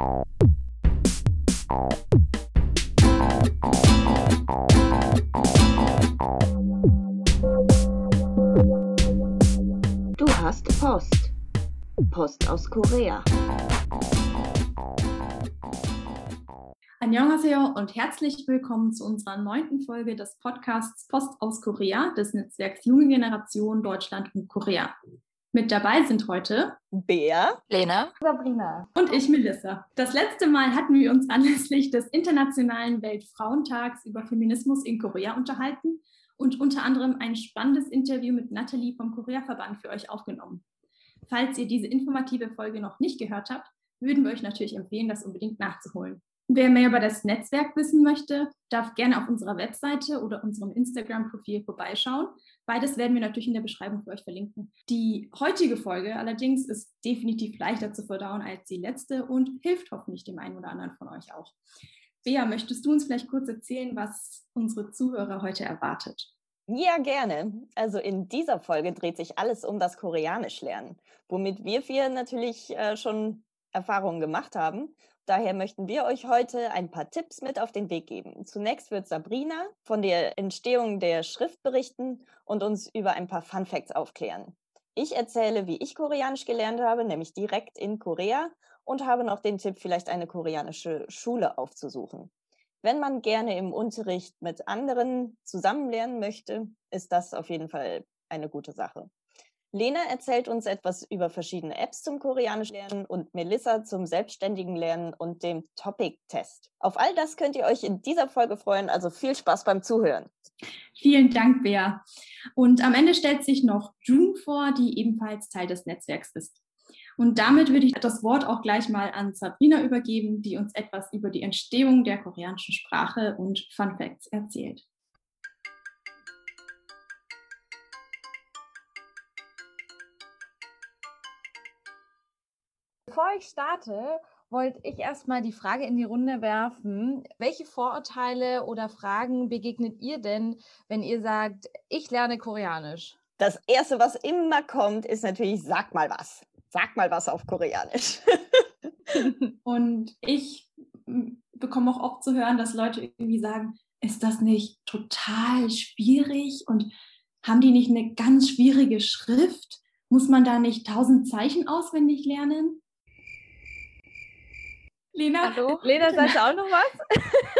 Du hast Post. Post aus Korea. Annyeonghaseyo und herzlich willkommen zu unserer neunten Folge des Podcasts Post aus Korea des Netzwerks Junge Generation Deutschland und Korea. Mit dabei sind heute Bea, Lena, Sabrina und ich, Melissa. Das letzte Mal hatten wir uns anlässlich des Internationalen Weltfrauentags über Feminismus in Korea unterhalten und unter anderem ein spannendes Interview mit Nathalie vom Korea-Verband für euch aufgenommen. Falls ihr diese informative Folge noch nicht gehört habt, würden wir euch natürlich empfehlen, das unbedingt nachzuholen. Wer mehr über das Netzwerk wissen möchte, darf gerne auf unserer Webseite oder unserem Instagram-Profil vorbeischauen. Beides werden wir natürlich in der Beschreibung für euch verlinken. Die heutige Folge allerdings ist definitiv leichter zu verdauen als die letzte und hilft hoffentlich dem einen oder anderen von euch auch. Bea, möchtest du uns vielleicht kurz erzählen, was unsere Zuhörer heute erwartet? Ja, gerne. Also in dieser Folge dreht sich alles um das Koreanisch lernen, womit wir vier natürlich äh, schon Erfahrungen gemacht haben Daher möchten wir euch heute ein paar Tipps mit auf den Weg geben. Zunächst wird Sabrina von der Entstehung der Schrift berichten und uns über ein paar Fun Facts aufklären. Ich erzähle, wie ich Koreanisch gelernt habe, nämlich direkt in Korea und habe noch den Tipp, vielleicht eine koreanische Schule aufzusuchen. Wenn man gerne im Unterricht mit anderen zusammen lernen möchte, ist das auf jeden Fall eine gute Sache. Lena erzählt uns etwas über verschiedene Apps zum Koreanisch lernen und Melissa zum selbstständigen Lernen und dem Topic-Test. Auf all das könnt ihr euch in dieser Folge freuen, also viel Spaß beim Zuhören. Vielen Dank, Bea. Und am Ende stellt sich noch June vor, die ebenfalls Teil des Netzwerks ist. Und damit würde ich das Wort auch gleich mal an Sabrina übergeben, die uns etwas über die Entstehung der koreanischen Sprache und Fun Facts erzählt. Bevor ich starte, wollte ich erstmal die Frage in die Runde werfen. Welche Vorurteile oder Fragen begegnet ihr denn, wenn ihr sagt, ich lerne Koreanisch? Das Erste, was immer kommt, ist natürlich, sag mal was. Sag mal was auf Koreanisch. Und ich bekomme auch oft zu hören, dass Leute irgendwie sagen, ist das nicht total schwierig und haben die nicht eine ganz schwierige Schrift? Muss man da nicht tausend Zeichen auswendig lernen? Lena, Hallo? Lena, sagst du auch noch was?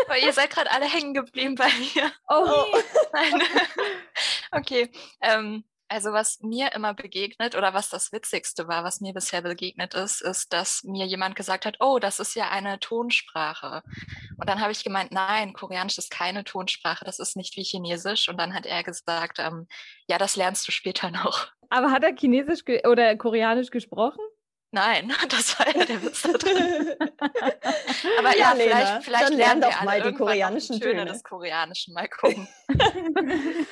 Weil ihr seid gerade alle hängen geblieben bei mir. Oh, oh. Nein. okay. Ähm, also was mir immer begegnet oder was das Witzigste war, was mir bisher begegnet ist, ist, dass mir jemand gesagt hat, oh, das ist ja eine Tonsprache. Und dann habe ich gemeint, nein, Koreanisch ist keine Tonsprache, das ist nicht wie Chinesisch. Und dann hat er gesagt, ähm, ja, das lernst du später noch. Aber hat er Chinesisch oder Koreanisch gesprochen? Nein, das war ja der Witz da drin. Aber ja, ja vielleicht, vielleicht lernen wir alle die koreanischen Töne des Koreanischen mal gucken.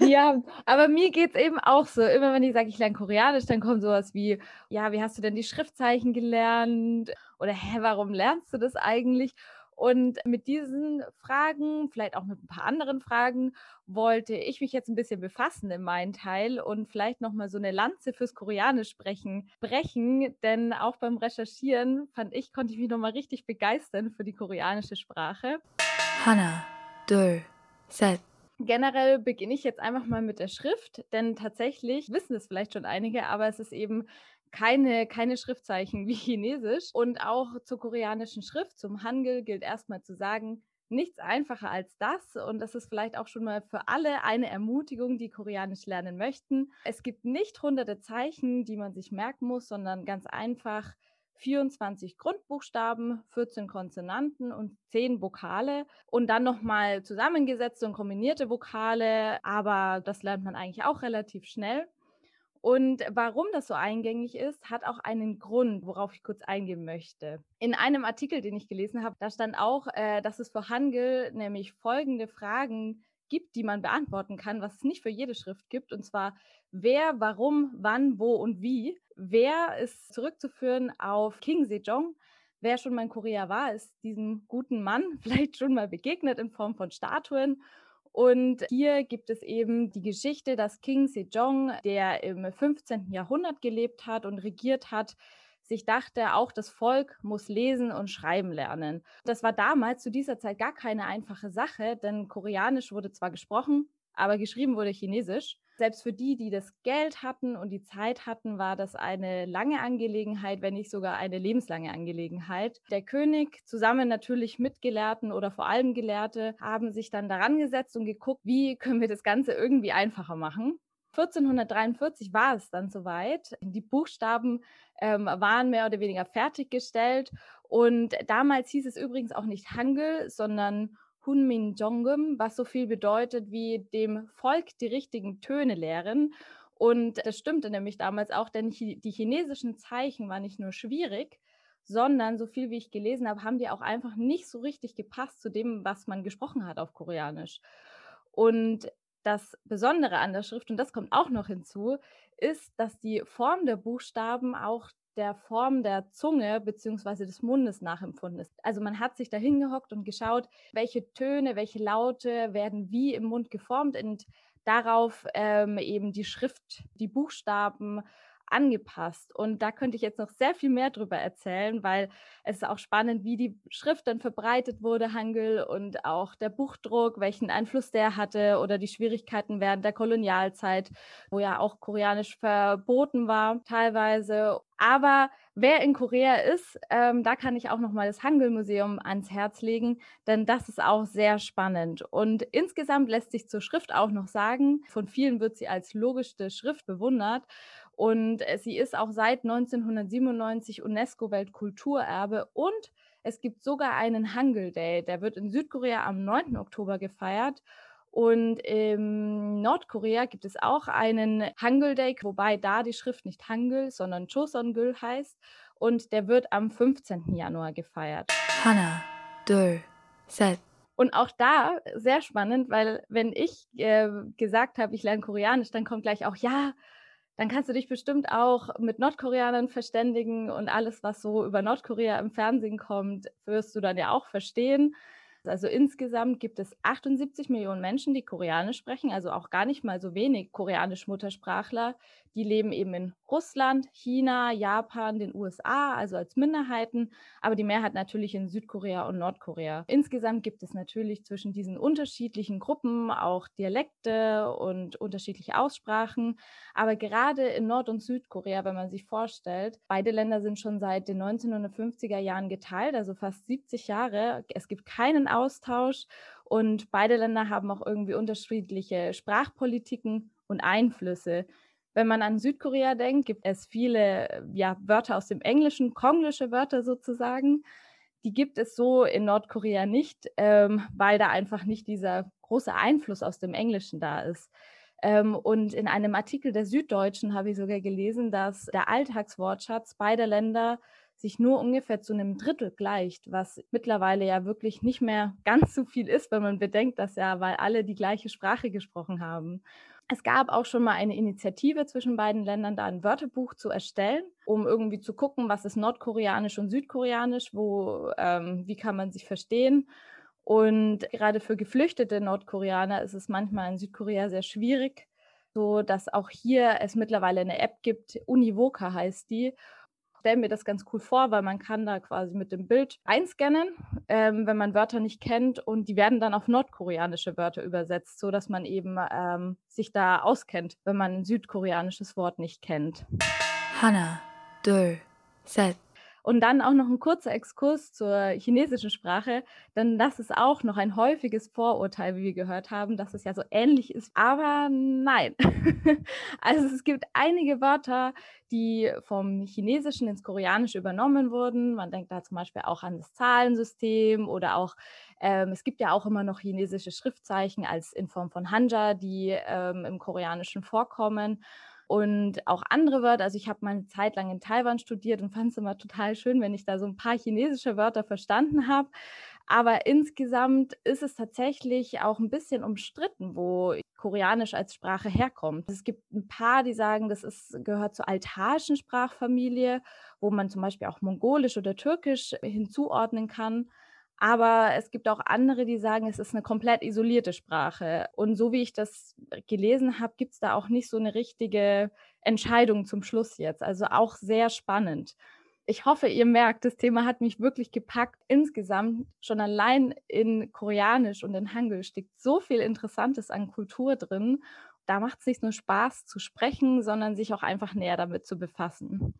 ja, aber mir geht es eben auch so. Immer wenn ich sage, ich lerne Koreanisch, dann kommt sowas wie, ja, wie hast du denn die Schriftzeichen gelernt? Oder hä, warum lernst du das eigentlich? Und mit diesen Fragen, vielleicht auch mit ein paar anderen Fragen, wollte ich mich jetzt ein bisschen befassen in meinen Teil und vielleicht nochmal so eine Lanze fürs Koreanisch sprechen, brechen. Denn auch beim Recherchieren fand ich, konnte ich mich nochmal richtig begeistern für die koreanische Sprache. Hanna, 둘, set. Generell beginne ich jetzt einfach mal mit der Schrift, denn tatsächlich wissen es vielleicht schon einige, aber es ist eben keine, keine Schriftzeichen wie Chinesisch. Und auch zur koreanischen Schrift, zum Hangul, gilt erstmal zu sagen, nichts einfacher als das. Und das ist vielleicht auch schon mal für alle eine Ermutigung, die Koreanisch lernen möchten. Es gibt nicht hunderte Zeichen, die man sich merken muss, sondern ganz einfach 24 Grundbuchstaben, 14 Konsonanten und 10 Vokale und dann nochmal zusammengesetzte und kombinierte Vokale, aber das lernt man eigentlich auch relativ schnell. Und warum das so eingängig ist, hat auch einen Grund, worauf ich kurz eingehen möchte. In einem Artikel, den ich gelesen habe, da stand auch, äh, dass es für Hangul nämlich folgende Fragen gibt, die man beantworten kann, was es nicht für jede Schrift gibt. Und zwar, wer, warum, wann, wo und wie. Wer ist zurückzuführen auf King Sejong. Wer schon mal in Korea war, ist diesem guten Mann vielleicht schon mal begegnet in Form von Statuen. Und hier gibt es eben die Geschichte, dass King Sejong, der im 15. Jahrhundert gelebt hat und regiert hat, sich dachte, auch das Volk muss lesen und schreiben lernen. Das war damals zu dieser Zeit gar keine einfache Sache, denn Koreanisch wurde zwar gesprochen, aber geschrieben wurde Chinesisch. Selbst für die, die das Geld hatten und die Zeit hatten, war das eine lange Angelegenheit, wenn nicht sogar eine lebenslange Angelegenheit. Der König zusammen natürlich mit Gelehrten oder vor allem Gelehrte haben sich dann daran gesetzt und geguckt, wie können wir das Ganze irgendwie einfacher machen. 1443 war es dann soweit. Die Buchstaben ähm, waren mehr oder weniger fertiggestellt. Und damals hieß es übrigens auch nicht Hangul, sondern Hunmin Jongum, was so viel bedeutet wie dem Volk die richtigen Töne lehren. Und das stimmte nämlich damals auch, denn die chinesischen Zeichen waren nicht nur schwierig, sondern so viel wie ich gelesen habe, haben die auch einfach nicht so richtig gepasst zu dem, was man gesprochen hat auf Koreanisch. Und das Besondere an der Schrift, und das kommt auch noch hinzu, ist, dass die Form der Buchstaben auch der Form der Zunge bzw. des Mundes nachempfunden ist. Also man hat sich da hingehockt und geschaut, welche Töne, welche Laute werden wie im Mund geformt und darauf ähm, eben die Schrift, die Buchstaben angepasst. Und da könnte ich jetzt noch sehr viel mehr darüber erzählen, weil es ist auch spannend, wie die Schrift dann verbreitet wurde, Hangul, und auch der Buchdruck, welchen Einfluss der hatte oder die Schwierigkeiten während der Kolonialzeit, wo ja auch Koreanisch verboten war teilweise. Aber wer in Korea ist, ähm, da kann ich auch noch mal das Hangul-Museum ans Herz legen, denn das ist auch sehr spannend. Und insgesamt lässt sich zur Schrift auch noch sagen, von vielen wird sie als logischste Schrift bewundert. Und äh, sie ist auch seit 1997 UNESCO-Weltkulturerbe und es gibt sogar einen Hangul Day, der wird in Südkorea am 9. Oktober gefeiert. Und in Nordkorea gibt es auch einen Hangul Day, wobei da die Schrift nicht Hangul, sondern Choseongul heißt. Und der wird am 15. Januar gefeiert. Hana, 둘, 셋. Und auch da sehr spannend, weil wenn ich äh, gesagt habe, ich lerne Koreanisch, dann kommt gleich auch, ja, dann kannst du dich bestimmt auch mit Nordkoreanern verständigen und alles, was so über Nordkorea im Fernsehen kommt, wirst du dann ja auch verstehen. Also insgesamt gibt es 78 Millionen Menschen, die Koreanisch sprechen, also auch gar nicht mal so wenig koreanisch-Muttersprachler. Die leben eben in Russland, China, Japan, den USA, also als Minderheiten, aber die Mehrheit natürlich in Südkorea und Nordkorea. Insgesamt gibt es natürlich zwischen diesen unterschiedlichen Gruppen auch Dialekte und unterschiedliche Aussprachen. Aber gerade in Nord- und Südkorea, wenn man sich vorstellt, beide Länder sind schon seit den 1950er Jahren geteilt, also fast 70 Jahre. Es gibt keinen Austausch und beide Länder haben auch irgendwie unterschiedliche Sprachpolitiken und Einflüsse. Wenn man an Südkorea denkt, gibt es viele ja, Wörter aus dem Englischen, konglische Wörter sozusagen. Die gibt es so in Nordkorea nicht, ähm, weil da einfach nicht dieser große Einfluss aus dem Englischen da ist. Ähm, und in einem Artikel der Süddeutschen habe ich sogar gelesen, dass der Alltagswortschatz beider Länder sich nur ungefähr zu einem Drittel gleicht, was mittlerweile ja wirklich nicht mehr ganz so viel ist, wenn man bedenkt, dass ja, weil alle die gleiche Sprache gesprochen haben. Es gab auch schon mal eine Initiative zwischen beiden Ländern, da ein Wörterbuch zu erstellen, um irgendwie zu gucken, was ist nordkoreanisch und südkoreanisch, wo, ähm, wie kann man sich verstehen. Und gerade für geflüchtete Nordkoreaner ist es manchmal in Südkorea sehr schwierig, so dass auch hier es mittlerweile eine App gibt, Univoca heißt die stelle mir das ganz cool vor, weil man kann da quasi mit dem Bild einscannen, ähm, wenn man Wörter nicht kennt und die werden dann auf nordkoreanische Wörter übersetzt, so dass man eben ähm, sich da auskennt, wenn man ein südkoreanisches Wort nicht kennt. Hana, 둘, 셋. Und dann auch noch ein kurzer Exkurs zur chinesischen Sprache, denn das ist auch noch ein häufiges Vorurteil, wie wir gehört haben, dass es ja so ähnlich ist. Aber nein. also es gibt einige Wörter, die vom Chinesischen ins Koreanische übernommen wurden. Man denkt da zum Beispiel auch an das Zahlensystem oder auch, ähm, es gibt ja auch immer noch chinesische Schriftzeichen als in Form von Hanja, die ähm, im Koreanischen vorkommen und auch andere Wörter. Also ich habe mal eine Zeit lang in Taiwan studiert und fand es immer total schön, wenn ich da so ein paar chinesische Wörter verstanden habe. Aber insgesamt ist es tatsächlich auch ein bisschen umstritten, wo Koreanisch als Sprache herkommt. Es gibt ein paar, die sagen, das ist, gehört zur altaischen Sprachfamilie, wo man zum Beispiel auch Mongolisch oder Türkisch hinzuordnen kann. Aber es gibt auch andere, die sagen, es ist eine komplett isolierte Sprache. Und so wie ich das gelesen habe, gibt es da auch nicht so eine richtige Entscheidung zum Schluss jetzt. Also auch sehr spannend. Ich hoffe, ihr merkt, das Thema hat mich wirklich gepackt. Insgesamt schon allein in Koreanisch und in Hangul steckt so viel Interessantes an Kultur drin. Da macht es nicht nur Spaß zu sprechen, sondern sich auch einfach näher damit zu befassen.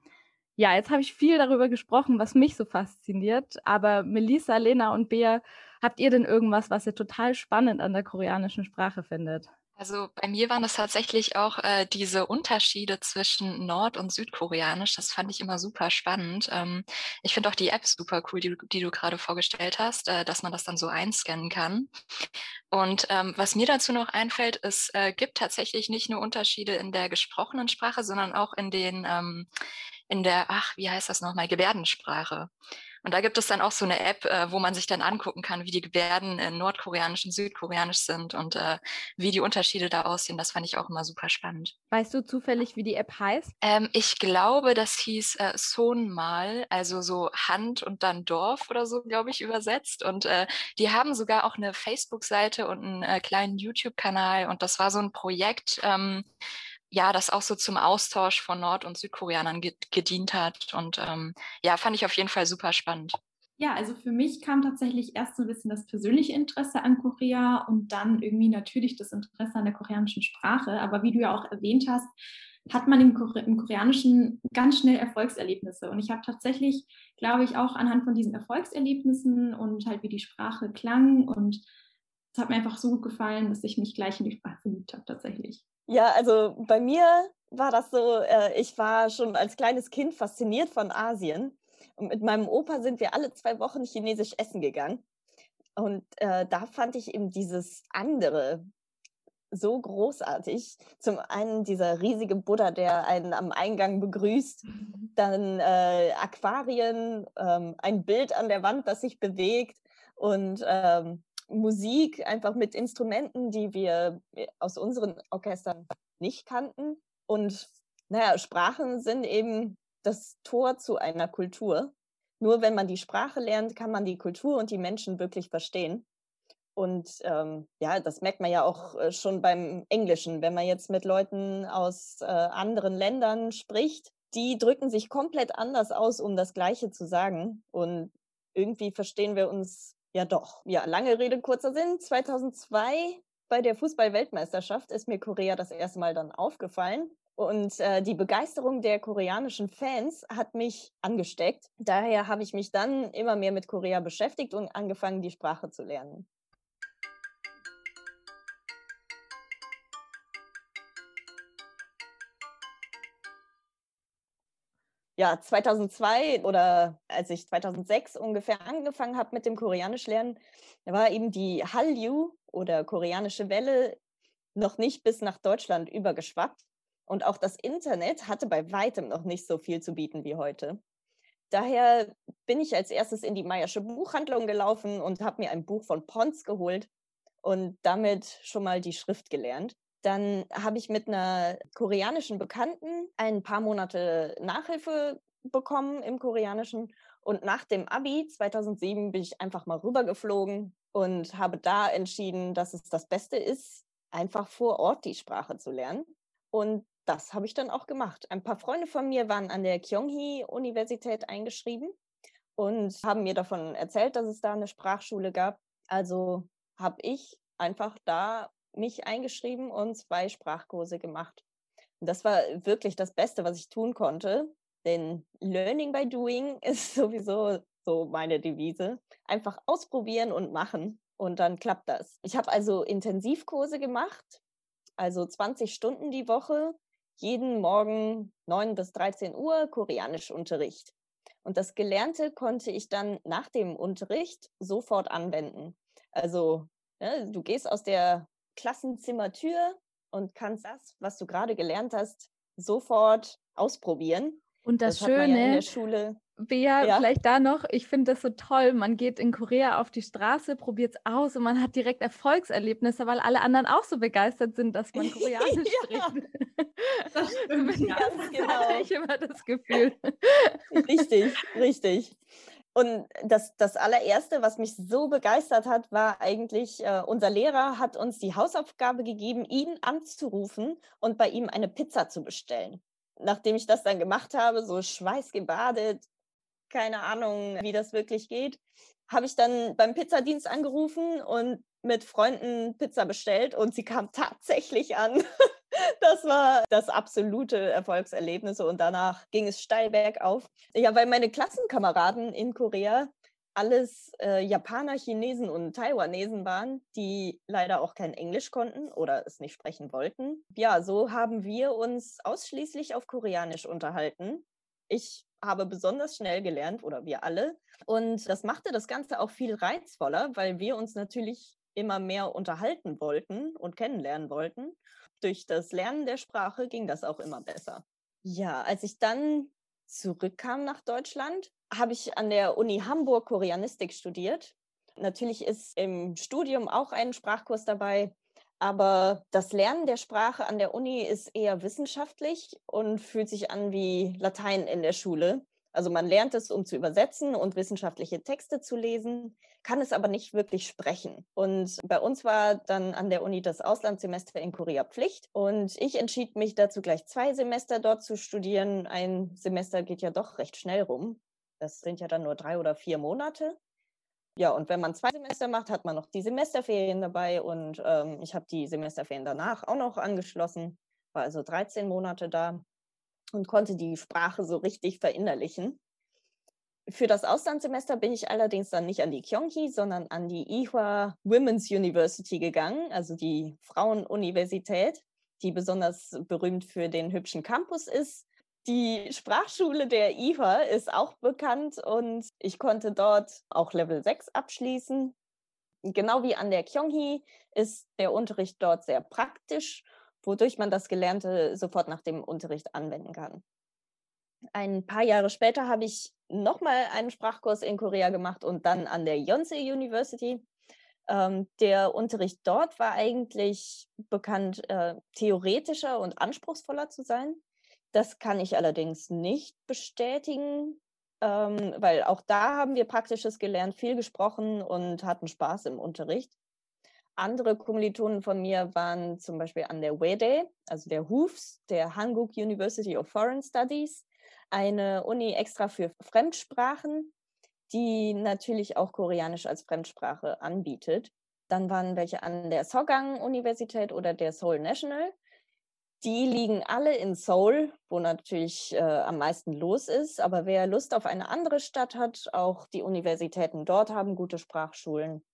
Ja, jetzt habe ich viel darüber gesprochen, was mich so fasziniert. Aber Melissa, Lena und Bea, habt ihr denn irgendwas, was ihr total spannend an der koreanischen Sprache findet? Also bei mir waren es tatsächlich auch äh, diese Unterschiede zwischen Nord- und Südkoreanisch. Das fand ich immer super spannend. Ähm, ich finde auch die App super cool, die, die du gerade vorgestellt hast, äh, dass man das dann so einscannen kann. Und ähm, was mir dazu noch einfällt, es äh, gibt tatsächlich nicht nur Unterschiede in der gesprochenen Sprache, sondern auch in den ähm, in der, ach, wie heißt das nochmal, Gebärdensprache. Und da gibt es dann auch so eine App, äh, wo man sich dann angucken kann, wie die Gebärden in Nordkoreanisch und Südkoreanisch sind und äh, wie die Unterschiede da aussehen. Das fand ich auch immer super spannend. Weißt du zufällig, wie die App heißt? Ähm, ich glaube, das hieß äh, Sonmal, also so Hand und dann Dorf oder so, glaube ich, übersetzt. Und äh, die haben sogar auch eine Facebook-Seite und einen äh, kleinen YouTube-Kanal. Und das war so ein Projekt, ähm, ja, das auch so zum Austausch von Nord- und Südkoreanern gedient hat. Und ähm, ja, fand ich auf jeden Fall super spannend. Ja, also für mich kam tatsächlich erst so ein bisschen das persönliche Interesse an Korea und dann irgendwie natürlich das Interesse an der koreanischen Sprache. Aber wie du ja auch erwähnt hast, hat man im, Kore im Koreanischen ganz schnell Erfolgserlebnisse. Und ich habe tatsächlich, glaube ich, auch anhand von diesen Erfolgserlebnissen und halt wie die Sprache klang und es hat mir einfach so gut gefallen, dass ich mich gleich in die Sprache verliebt habe tatsächlich. Ja, also bei mir war das so, äh, ich war schon als kleines Kind fasziniert von Asien. Und mit meinem Opa sind wir alle zwei Wochen chinesisch essen gegangen. Und äh, da fand ich eben dieses andere so großartig. Zum einen dieser riesige Buddha, der einen am Eingang begrüßt, dann äh, Aquarien, ähm, ein Bild an der Wand, das sich bewegt und ähm, Musik einfach mit Instrumenten, die wir äh, aus unseren Orchestern nicht kannten. Und naja, Sprachen sind eben das Tor zu einer Kultur. Nur wenn man die Sprache lernt, kann man die Kultur und die Menschen wirklich verstehen. Und ähm, ja, das merkt man ja auch äh, schon beim Englischen, wenn man jetzt mit Leuten aus äh, anderen Ländern spricht. Die drücken sich komplett anders aus, um das Gleiche zu sagen. Und irgendwie verstehen wir uns ja, doch. Ja, lange Rede, kurzer Sinn. 2002 bei der Fußball-Weltmeisterschaft ist mir Korea das erste Mal dann aufgefallen. Und äh, die Begeisterung der koreanischen Fans hat mich angesteckt. Daher habe ich mich dann immer mehr mit Korea beschäftigt und angefangen, die Sprache zu lernen. Ja, 2002 oder als ich 2006 ungefähr angefangen habe mit dem Koreanisch lernen, da war eben die Hallyu oder koreanische Welle noch nicht bis nach Deutschland übergeschwappt. Und auch das Internet hatte bei weitem noch nicht so viel zu bieten wie heute. Daher bin ich als erstes in die Meiersche Buchhandlung gelaufen und habe mir ein Buch von Pons geholt und damit schon mal die Schrift gelernt. Dann habe ich mit einer koreanischen Bekannten ein paar Monate Nachhilfe bekommen im Koreanischen. Und nach dem Abi 2007 bin ich einfach mal rübergeflogen und habe da entschieden, dass es das Beste ist, einfach vor Ort die Sprache zu lernen. Und das habe ich dann auch gemacht. Ein paar Freunde von mir waren an der Kyunghee-Universität eingeschrieben und haben mir davon erzählt, dass es da eine Sprachschule gab. Also habe ich einfach da mich eingeschrieben und zwei Sprachkurse gemacht. Und das war wirklich das Beste, was ich tun konnte. Denn Learning by Doing ist sowieso so meine Devise. Einfach ausprobieren und machen und dann klappt das. Ich habe also Intensivkurse gemacht, also 20 Stunden die Woche, jeden Morgen 9 bis 13 Uhr Koreanischunterricht. Und das Gelernte konnte ich dann nach dem Unterricht sofort anwenden. Also ne, du gehst aus der Klassenzimmertür und kannst das, was du gerade gelernt hast, sofort ausprobieren. Und das, das Schöne, ja in der Schule. Bea, ja. vielleicht da noch, ich finde das so toll. Man geht in Korea auf die Straße, probiert es aus und man hat direkt Erfolgserlebnisse, weil alle anderen auch so begeistert sind, dass man Koreanisch spricht. Das stimmt, ja, genau. ich immer das Gefühl. Richtig, richtig. Und das, das allererste, was mich so begeistert hat, war eigentlich, äh, unser Lehrer hat uns die Hausaufgabe gegeben, ihn anzurufen und bei ihm eine Pizza zu bestellen. Nachdem ich das dann gemacht habe, so schweißgebadet, keine Ahnung, wie das wirklich geht. Habe ich dann beim Pizzadienst angerufen und mit Freunden Pizza bestellt und sie kam tatsächlich an. Das war das absolute Erfolgserlebnis und danach ging es steil bergauf. Ja, weil meine Klassenkameraden in Korea alles äh, Japaner, Chinesen und Taiwanesen waren, die leider auch kein Englisch konnten oder es nicht sprechen wollten. Ja, so haben wir uns ausschließlich auf Koreanisch unterhalten. Ich habe besonders schnell gelernt oder wir alle. Und das machte das Ganze auch viel reizvoller, weil wir uns natürlich immer mehr unterhalten wollten und kennenlernen wollten. Durch das Lernen der Sprache ging das auch immer besser. Ja, als ich dann zurückkam nach Deutschland, habe ich an der Uni Hamburg Koreanistik studiert. Natürlich ist im Studium auch ein Sprachkurs dabei, aber das Lernen der Sprache an der Uni ist eher wissenschaftlich und fühlt sich an wie Latein in der Schule. Also man lernt es, um zu übersetzen und wissenschaftliche Texte zu lesen, kann es aber nicht wirklich sprechen. Und bei uns war dann an der Uni das Auslandssemester in Korea Pflicht. Und ich entschied mich dazu, gleich zwei Semester dort zu studieren. Ein Semester geht ja doch recht schnell rum. Das sind ja dann nur drei oder vier Monate. Ja, und wenn man zwei Semester macht, hat man noch die Semesterferien dabei. Und ähm, ich habe die Semesterferien danach auch noch angeschlossen. War also 13 Monate da und konnte die Sprache so richtig verinnerlichen. Für das Auslandssemester bin ich allerdings dann nicht an die Kyonghi, sondern an die Ihwa Women's University gegangen, also die Frauenuniversität, die besonders berühmt für den hübschen Campus ist die Sprachschule der IFA ist auch bekannt und ich konnte dort auch Level 6 abschließen. Genau wie an der Kyonghi ist der Unterricht dort sehr praktisch, wodurch man das Gelernte sofort nach dem Unterricht anwenden kann. Ein paar Jahre später habe ich nochmal einen Sprachkurs in Korea gemacht und dann an der Yonsei University. Ähm, der Unterricht dort war eigentlich bekannt, äh, theoretischer und anspruchsvoller zu sein. Das kann ich allerdings nicht bestätigen, ähm, weil auch da haben wir Praktisches gelernt, viel gesprochen und hatten Spaß im Unterricht. Andere Kommilitonen von mir waren zum Beispiel an der WEDE, also der HUFS, der Hanguk University of Foreign Studies, eine Uni extra für Fremdsprachen, die natürlich auch Koreanisch als Fremdsprache anbietet. Dann waren welche an der Sogang Universität oder der Seoul National. Die liegen alle in Seoul, wo natürlich äh, am meisten los ist. Aber wer Lust auf eine andere Stadt hat, auch die Universitäten dort haben gute Sprachschulen.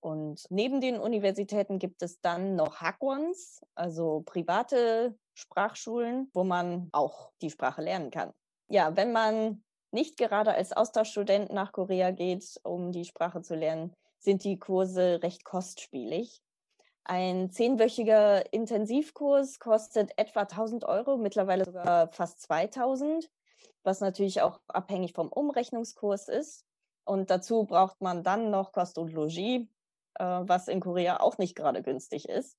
Und neben den Universitäten gibt es dann noch Hackwons, also private Sprachschulen, wo man auch die Sprache lernen kann. Ja, wenn man nicht gerade als Austauschstudent nach Korea geht, um die Sprache zu lernen, sind die Kurse recht kostspielig. Ein zehnwöchiger Intensivkurs kostet etwa 1000 Euro, mittlerweile sogar fast 2000, was natürlich auch abhängig vom Umrechnungskurs ist. Und dazu braucht man dann noch Kost und Logis, äh, was in Korea auch nicht gerade günstig ist.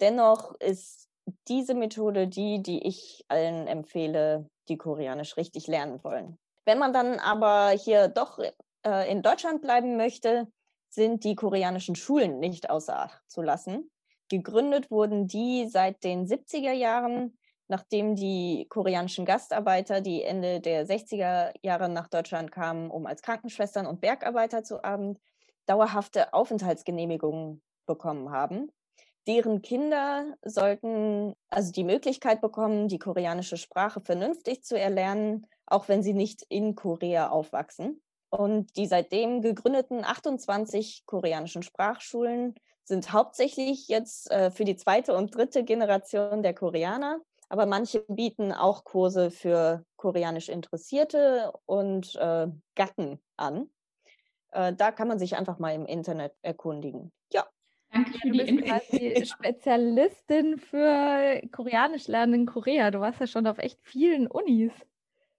Dennoch ist diese Methode die, die ich allen empfehle, die Koreanisch richtig lernen wollen. Wenn man dann aber hier doch äh, in Deutschland bleiben möchte, sind die koreanischen Schulen nicht außer Acht zu lassen. Gegründet wurden die seit den 70er Jahren, nachdem die koreanischen Gastarbeiter, die Ende der 60er Jahre nach Deutschland kamen, um als Krankenschwestern und Bergarbeiter zu arbeiten, dauerhafte Aufenthaltsgenehmigungen bekommen haben. Deren Kinder sollten also die Möglichkeit bekommen, die koreanische Sprache vernünftig zu erlernen, auch wenn sie nicht in Korea aufwachsen. Und die seitdem gegründeten 28 koreanischen Sprachschulen sind hauptsächlich jetzt äh, für die zweite und dritte Generation der Koreaner, aber manche bieten auch Kurse für koreanisch Interessierte und äh, Gatten an. Äh, da kann man sich einfach mal im Internet erkundigen. Ja. Danke für die Info. Spezialistin für Koreanisch lernen in Korea. Du warst ja schon auf echt vielen Unis.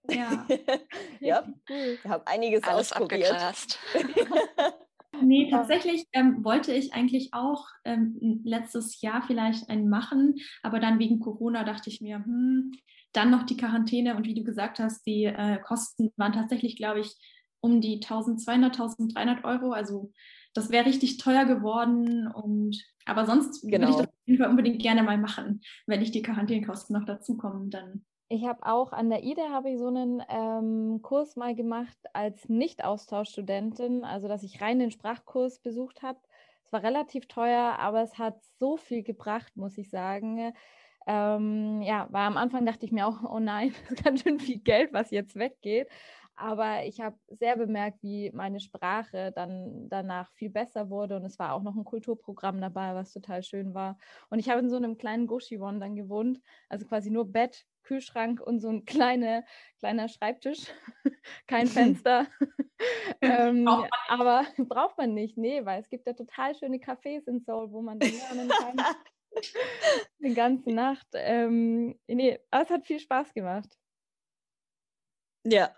Ja. ja, ich habe einiges Alles ausprobiert. nee, tatsächlich ähm, wollte ich eigentlich auch ähm, letztes Jahr vielleicht einen machen, aber dann wegen Corona dachte ich mir, hm, dann noch die Quarantäne und wie du gesagt hast, die äh, Kosten waren tatsächlich, glaube ich, um die 1200, 1300 Euro. Also das wäre richtig teuer geworden. Und aber sonst genau. würde ich genau. das unbedingt gerne mal machen. Wenn ich die Quarantänekosten noch dazukommen, dann Ich habe auch an der IDE habe ich so einen ähm, Kurs mal gemacht als Nicht-Austauschstudentin, also dass ich rein den Sprachkurs besucht habe. Es war relativ teuer, aber es hat so viel gebracht, muss ich sagen. Ähm, ja, weil am Anfang dachte ich mir auch, oh nein, das ist ganz schön viel Geld, was jetzt weggeht. Aber ich habe sehr bemerkt, wie meine Sprache dann danach viel besser wurde. Und es war auch noch ein Kulturprogramm dabei, was total schön war. Und ich habe in so einem kleinen Goshiwon dann gewohnt. Also quasi nur Bett, Kühlschrank und so ein kleine, kleiner Schreibtisch. Kein Fenster. ähm, braucht aber braucht man nicht, nee, weil es gibt ja total schöne Cafés in Seoul, wo man dann lernen kann. die ganze Nacht. Ähm, nee, aber es hat viel Spaß gemacht. Ja,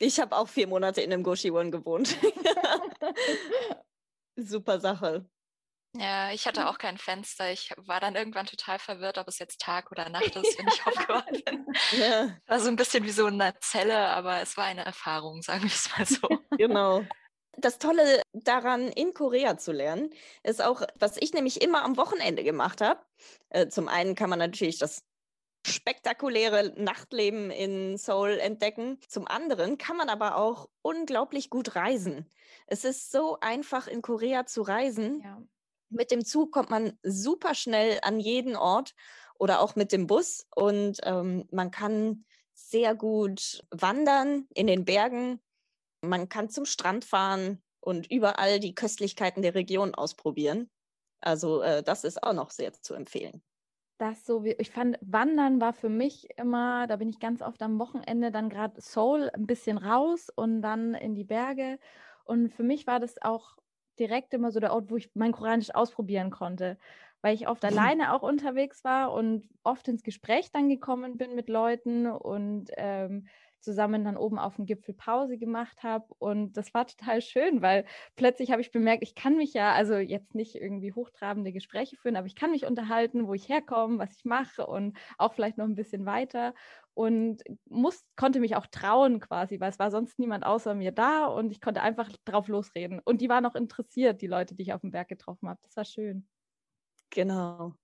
ich habe auch vier Monate in einem Goshiwon gewohnt. Super Sache. Ja, ich hatte auch kein Fenster. Ich war dann irgendwann total verwirrt, ob es jetzt Tag oder Nacht ist, wenn ich aufgewacht bin. Ja. War so ein bisschen wie so eine Zelle, aber es war eine Erfahrung, sagen wir es mal so. Genau. Das Tolle daran, in Korea zu lernen, ist auch, was ich nämlich immer am Wochenende gemacht habe. Äh, zum einen kann man natürlich das spektakuläre Nachtleben in Seoul entdecken. Zum anderen kann man aber auch unglaublich gut reisen. Es ist so einfach in Korea zu reisen. Ja. Mit dem Zug kommt man super schnell an jeden Ort oder auch mit dem Bus und ähm, man kann sehr gut wandern in den Bergen. Man kann zum Strand fahren und überall die Köstlichkeiten der Region ausprobieren. Also äh, das ist auch noch sehr zu empfehlen das so wie, ich fand, Wandern war für mich immer, da bin ich ganz oft am Wochenende dann gerade Seoul ein bisschen raus und dann in die Berge. Und für mich war das auch direkt immer so der Ort, wo ich mein Koranisch ausprobieren konnte, weil ich oft alleine auch unterwegs war und oft ins Gespräch dann gekommen bin mit Leuten und ähm, zusammen dann oben auf dem Gipfel Pause gemacht habe. Und das war total schön, weil plötzlich habe ich bemerkt, ich kann mich ja, also jetzt nicht irgendwie hochtrabende Gespräche führen, aber ich kann mich unterhalten, wo ich herkomme, was ich mache und auch vielleicht noch ein bisschen weiter. Und muss, konnte mich auch trauen quasi, weil es war sonst niemand außer mir da und ich konnte einfach drauf losreden. Und die waren auch interessiert, die Leute, die ich auf dem Berg getroffen habe. Das war schön. Genau.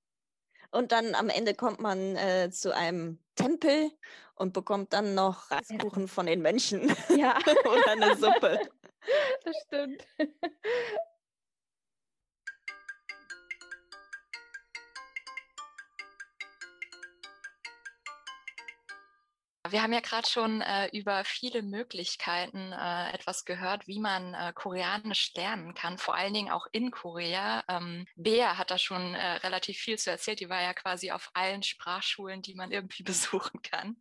Und dann am Ende kommt man äh, zu einem Tempel und bekommt dann noch Reiskuchen von den Mönchen. Ja. Oder eine Suppe. Das stimmt. Wir haben ja gerade schon äh, über viele Möglichkeiten äh, etwas gehört, wie man äh, Koreanisch lernen kann, vor allen Dingen auch in Korea. Ähm, Bea hat da schon äh, relativ viel zu erzählt. Die war ja quasi auf allen Sprachschulen, die man irgendwie besuchen kann.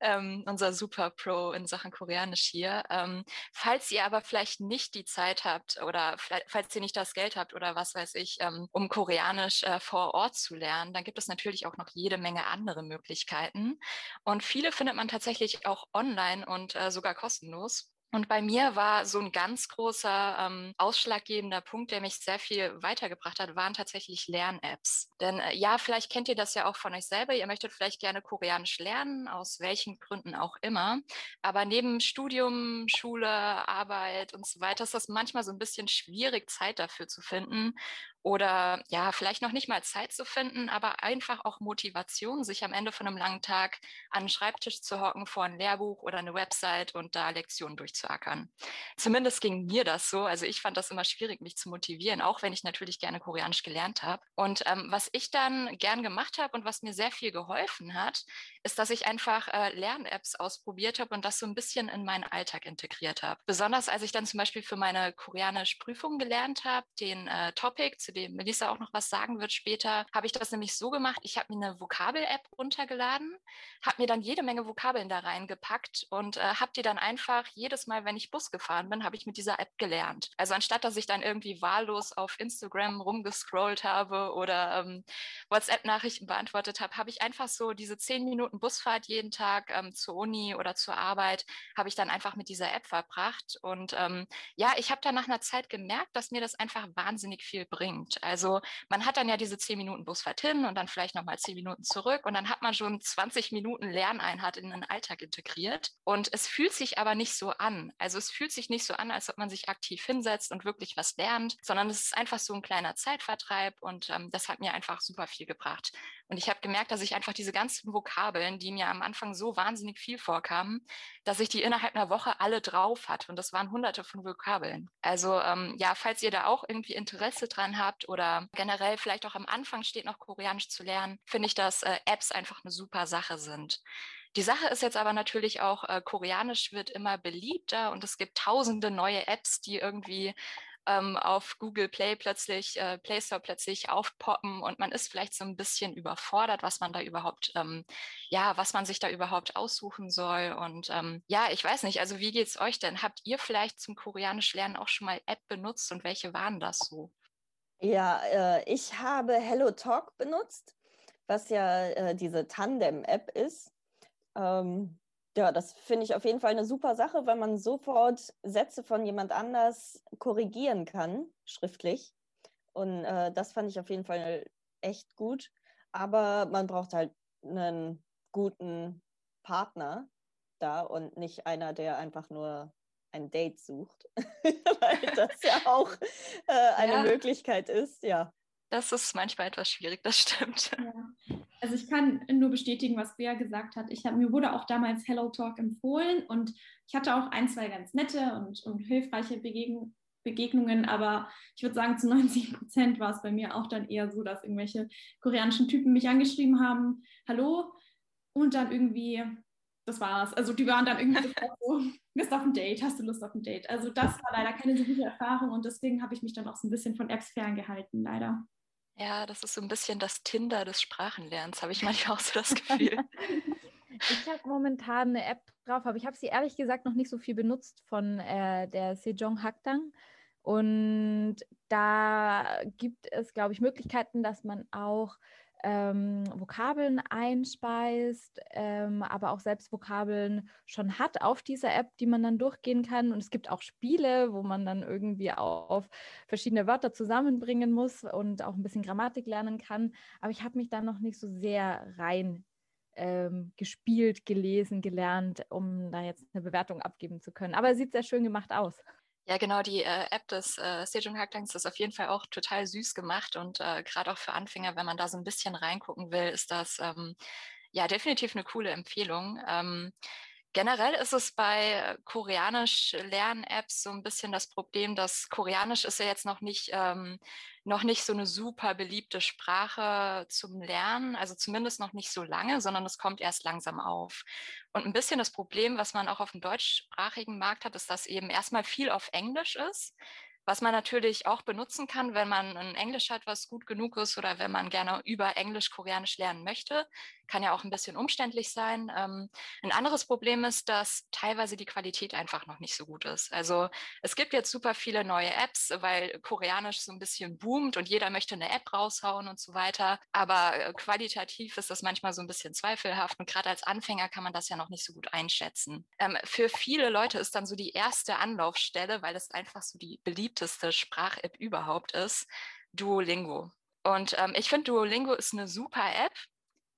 Ähm, unser Super Pro in Sachen Koreanisch hier. Ähm, falls ihr aber vielleicht nicht die Zeit habt oder falls ihr nicht das Geld habt oder was weiß ich, ähm, um Koreanisch äh, vor Ort zu lernen, dann gibt es natürlich auch noch jede Menge andere Möglichkeiten. Und viele findet man man tatsächlich auch online und äh, sogar kostenlos. Und bei mir war so ein ganz großer ähm, ausschlaggebender Punkt, der mich sehr viel weitergebracht hat, waren tatsächlich Lern-Apps. Denn äh, ja, vielleicht kennt ihr das ja auch von euch selber. Ihr möchtet vielleicht gerne Koreanisch lernen, aus welchen Gründen auch immer. Aber neben Studium, Schule, Arbeit und so weiter ist das manchmal so ein bisschen schwierig, Zeit dafür zu finden oder ja, vielleicht noch nicht mal Zeit zu finden, aber einfach auch Motivation, sich am Ende von einem langen Tag an den Schreibtisch zu hocken vor ein Lehrbuch oder eine Website und da Lektionen durchzuackern. Zumindest ging mir das so. Also ich fand das immer schwierig, mich zu motivieren, auch wenn ich natürlich gerne Koreanisch gelernt habe. Und ähm, was ich dann gern gemacht habe und was mir sehr viel geholfen hat, ist, dass ich einfach äh, Lern-Apps ausprobiert habe und das so ein bisschen in meinen Alltag integriert habe. Besonders als ich dann zum Beispiel für meine Koreanisch-Prüfung gelernt habe, den äh, Topic, zu dem Melissa auch noch was sagen wird später, habe ich das nämlich so gemacht, ich habe mir eine Vokabel-App runtergeladen, habe mir dann jede Menge Vokabeln da reingepackt und äh, habe die dann einfach jedes Mal, wenn ich Bus gefahren bin, habe ich mit dieser App gelernt. Also anstatt, dass ich dann irgendwie wahllos auf Instagram rumgescrollt habe oder ähm, WhatsApp-Nachrichten beantwortet habe, habe ich einfach so diese zehn Minuten Minuten Busfahrt jeden Tag ähm, zur Uni oder zur Arbeit habe ich dann einfach mit dieser App verbracht. Und ähm, ja, ich habe dann nach einer Zeit gemerkt, dass mir das einfach wahnsinnig viel bringt. Also man hat dann ja diese zehn Minuten Busfahrt hin und dann vielleicht nochmal zehn Minuten zurück und dann hat man schon 20 Minuten Lerneinheit in den Alltag integriert. Und es fühlt sich aber nicht so an. Also es fühlt sich nicht so an, als ob man sich aktiv hinsetzt und wirklich was lernt, sondern es ist einfach so ein kleiner Zeitvertreib und ähm, das hat mir einfach super viel gebracht. Und ich habe gemerkt, dass ich einfach diese ganzen Vokabeln, die mir am Anfang so wahnsinnig viel vorkamen, dass ich die innerhalb einer Woche alle drauf hatte. Und das waren hunderte von Vokabeln. Also ähm, ja, falls ihr da auch irgendwie Interesse dran habt oder generell vielleicht auch am Anfang steht, noch Koreanisch zu lernen, finde ich, dass äh, Apps einfach eine super Sache sind. Die Sache ist jetzt aber natürlich auch, äh, Koreanisch wird immer beliebter und es gibt tausende neue Apps, die irgendwie ähm, auf Google Play plötzlich, äh, Play Store plötzlich aufpoppen und man ist vielleicht so ein bisschen überfordert, was man da überhaupt, ähm, ja, was man sich da überhaupt aussuchen soll. Und ähm, ja, ich weiß nicht, also wie geht es euch denn? Habt ihr vielleicht zum Koreanisch lernen auch schon mal App benutzt und welche waren das so? Ja, äh, ich habe Hello Talk benutzt, was ja äh, diese Tandem-App ist. Ähm, ja, das finde ich auf jeden Fall eine super Sache, weil man sofort Sätze von jemand anders korrigieren kann, schriftlich. Und äh, das fand ich auf jeden Fall echt gut. Aber man braucht halt einen guten Partner da und nicht einer, der einfach nur ein Date sucht, weil das ja auch äh, eine ja. Möglichkeit ist, ja. Das ist manchmal etwas schwierig, das stimmt. Ja. Also ich kann nur bestätigen, was Bea gesagt hat. Ich hab, mir wurde auch damals Hello Talk empfohlen und ich hatte auch ein, zwei ganz nette und, und hilfreiche Begegn Begegnungen, aber ich würde sagen, zu 90 Prozent war es bei mir auch dann eher so, dass irgendwelche koreanischen Typen mich angeschrieben haben, hallo, und dann irgendwie, das war's. Also die waren dann irgendwie so, bist auf ein Date, hast du Lust auf ein Date? Also das war leider keine so gute Erfahrung und deswegen habe ich mich dann auch so ein bisschen von Apps ferngehalten, leider. Ja, das ist so ein bisschen das Tinder des Sprachenlernens, habe ich manchmal auch so das Gefühl. ich habe momentan eine App drauf, aber ich habe sie ehrlich gesagt noch nicht so viel benutzt von äh, der Sejong Hakdang. Und da gibt es, glaube ich, Möglichkeiten, dass man auch ähm, Vokabeln einspeist, ähm, aber auch selbst Vokabeln schon hat auf dieser App, die man dann durchgehen kann. Und es gibt auch Spiele, wo man dann irgendwie auf verschiedene Wörter zusammenbringen muss und auch ein bisschen Grammatik lernen kann. Aber ich habe mich da noch nicht so sehr rein ähm, gespielt, gelesen, gelernt, um da jetzt eine Bewertung abgeben zu können. Aber es sieht sehr schön gemacht aus. Ja, genau, die äh, App des äh, Sejong Hacktanks ist auf jeden Fall auch total süß gemacht und äh, gerade auch für Anfänger, wenn man da so ein bisschen reingucken will, ist das ähm, ja definitiv eine coole Empfehlung. Ähm, Generell ist es bei Koreanisch-Lern-Apps so ein bisschen das Problem, dass Koreanisch ist ja jetzt noch nicht, ähm, noch nicht so eine super beliebte Sprache zum Lernen, also zumindest noch nicht so lange, sondern es kommt erst langsam auf. Und ein bisschen das Problem, was man auch auf dem deutschsprachigen Markt hat, ist, dass eben erstmal viel auf Englisch ist. Was man natürlich auch benutzen kann, wenn man ein Englisch hat, was gut genug ist oder wenn man gerne über Englisch Koreanisch lernen möchte, kann ja auch ein bisschen umständlich sein. Ähm, ein anderes Problem ist, dass teilweise die Qualität einfach noch nicht so gut ist. Also es gibt jetzt super viele neue Apps, weil Koreanisch so ein bisschen boomt und jeder möchte eine App raushauen und so weiter. Aber äh, qualitativ ist das manchmal so ein bisschen zweifelhaft und gerade als Anfänger kann man das ja noch nicht so gut einschätzen. Ähm, für viele Leute ist dann so die erste Anlaufstelle, weil es einfach so die beliebteste Sprach-App überhaupt ist, Duolingo. Und ähm, ich finde, Duolingo ist eine super App,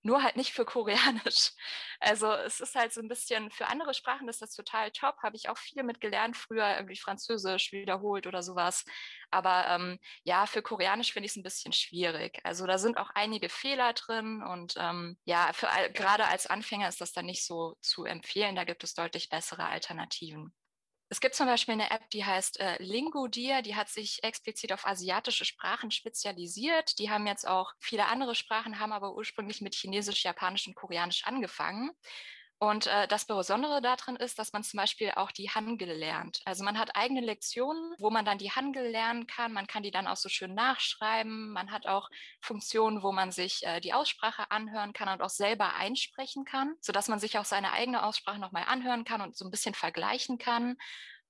nur halt nicht für Koreanisch. Also es ist halt so ein bisschen, für andere Sprachen ist das total top, habe ich auch viel mitgelernt, früher irgendwie Französisch wiederholt oder sowas. Aber ähm, ja, für Koreanisch finde ich es ein bisschen schwierig. Also da sind auch einige Fehler drin und ähm, ja, für, gerade als Anfänger ist das dann nicht so zu empfehlen. Da gibt es deutlich bessere Alternativen. Es gibt zum Beispiel eine App, die heißt äh, Lingodia, die hat sich explizit auf asiatische Sprachen spezialisiert. Die haben jetzt auch viele andere Sprachen, haben aber ursprünglich mit Chinesisch, Japanisch und Koreanisch angefangen. Und äh, das Besondere darin ist, dass man zum Beispiel auch die Hangul lernt. Also man hat eigene Lektionen, wo man dann die Hangul lernen kann. Man kann die dann auch so schön nachschreiben. Man hat auch Funktionen, wo man sich äh, die Aussprache anhören kann und auch selber einsprechen kann, sodass man sich auch seine eigene Aussprache nochmal anhören kann und so ein bisschen vergleichen kann.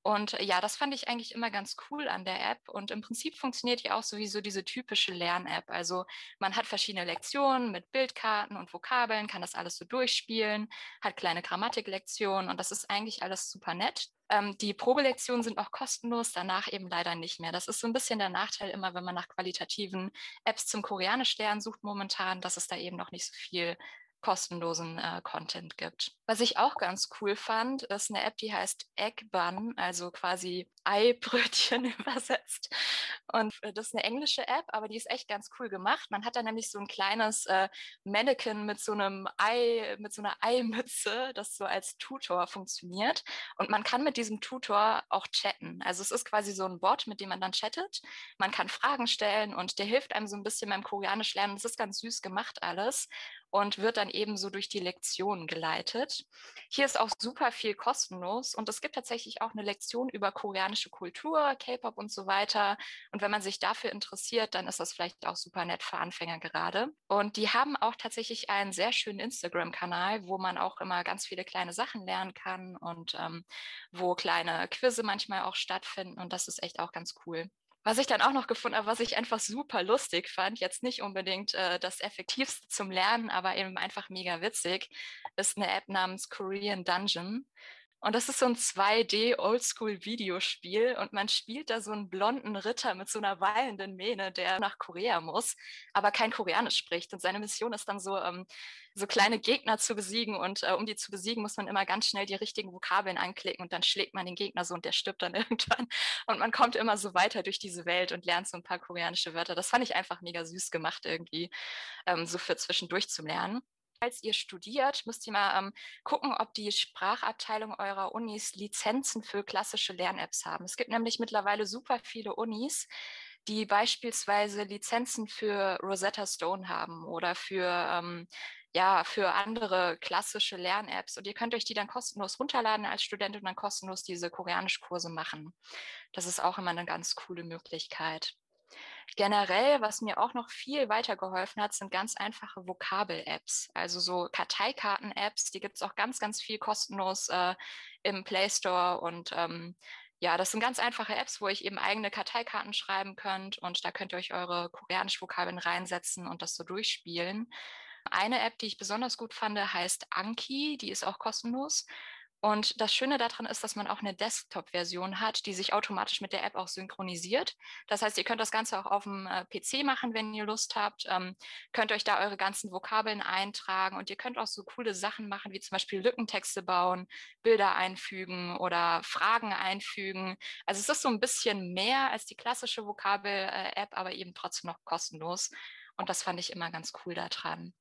Und ja, das fand ich eigentlich immer ganz cool an der App. Und im Prinzip funktioniert die auch sowieso diese typische Lern-App. Also man hat verschiedene Lektionen mit Bildkarten und Vokabeln, kann das alles so durchspielen, hat kleine Grammatiklektionen und das ist eigentlich alles super nett. Ähm, die Probelektionen sind auch kostenlos, danach eben leider nicht mehr. Das ist so ein bisschen der Nachteil immer, wenn man nach qualitativen Apps zum Koreanisch lernen sucht momentan, dass es da eben noch nicht so viel kostenlosen äh, Content gibt. Was ich auch ganz cool fand, ist eine App, die heißt Egg Bun, also quasi Eibrötchen übersetzt. Und äh, das ist eine englische App, aber die ist echt ganz cool gemacht. Man hat da nämlich so ein kleines äh, Mannequin mit so einem Ei, mit so einer Eimütze, das so als Tutor funktioniert. Und man kann mit diesem Tutor auch chatten. Also es ist quasi so ein Bot, mit dem man dann chattet. Man kann Fragen stellen und der hilft einem so ein bisschen beim Koreanisch lernen. Das ist ganz süß gemacht alles und wird dann eben so durch die Lektionen geleitet. Hier ist auch super viel kostenlos und es gibt tatsächlich auch eine Lektion über koreanische Kultur, K-Pop und so weiter. Und wenn man sich dafür interessiert, dann ist das vielleicht auch super nett für Anfänger gerade. Und die haben auch tatsächlich einen sehr schönen Instagram-Kanal, wo man auch immer ganz viele kleine Sachen lernen kann und ähm, wo kleine Quizze manchmal auch stattfinden. Und das ist echt auch ganz cool. Was ich dann auch noch gefunden habe, was ich einfach super lustig fand, jetzt nicht unbedingt äh, das Effektivste zum Lernen, aber eben einfach mega witzig, ist eine App namens Korean Dungeon. Und das ist so ein 2D-Oldschool-Videospiel und man spielt da so einen blonden Ritter mit so einer wallenden Mähne, der nach Korea muss, aber kein Koreanisch spricht. Und seine Mission ist dann so, ähm, so kleine Gegner zu besiegen. Und äh, um die zu besiegen, muss man immer ganz schnell die richtigen Vokabeln anklicken und dann schlägt man den Gegner so und der stirbt dann irgendwann. Und man kommt immer so weiter durch diese Welt und lernt so ein paar koreanische Wörter. Das fand ich einfach mega süß gemacht irgendwie, ähm, so für zwischendurch zu lernen als ihr studiert, müsst ihr mal ähm, gucken, ob die Sprachabteilung eurer Unis Lizenzen für klassische Lern-Apps haben. Es gibt nämlich mittlerweile super viele Unis, die beispielsweise Lizenzen für Rosetta Stone haben oder für ähm, ja, für andere klassische Lern-Apps. Und ihr könnt euch die dann kostenlos runterladen als Student und dann kostenlos diese Koreanisch-Kurse machen. Das ist auch immer eine ganz coole Möglichkeit. Generell, was mir auch noch viel weitergeholfen hat, sind ganz einfache Vokabel-Apps. Also so Karteikarten-Apps, die gibt es auch ganz, ganz viel kostenlos äh, im Play Store. Und ähm, ja, das sind ganz einfache Apps, wo ihr eben eigene Karteikarten schreiben könnt und da könnt ihr euch eure koreanischen Vokabeln reinsetzen und das so durchspielen. Eine App, die ich besonders gut fand, heißt Anki, die ist auch kostenlos. Und das Schöne daran ist, dass man auch eine Desktop-Version hat, die sich automatisch mit der App auch synchronisiert. Das heißt, ihr könnt das Ganze auch auf dem äh, PC machen, wenn ihr Lust habt. Ähm, könnt euch da eure ganzen Vokabeln eintragen und ihr könnt auch so coole Sachen machen, wie zum Beispiel Lückentexte bauen, Bilder einfügen oder Fragen einfügen. Also es ist so ein bisschen mehr als die klassische Vokabel-App, aber eben trotzdem noch kostenlos. Und das fand ich immer ganz cool daran.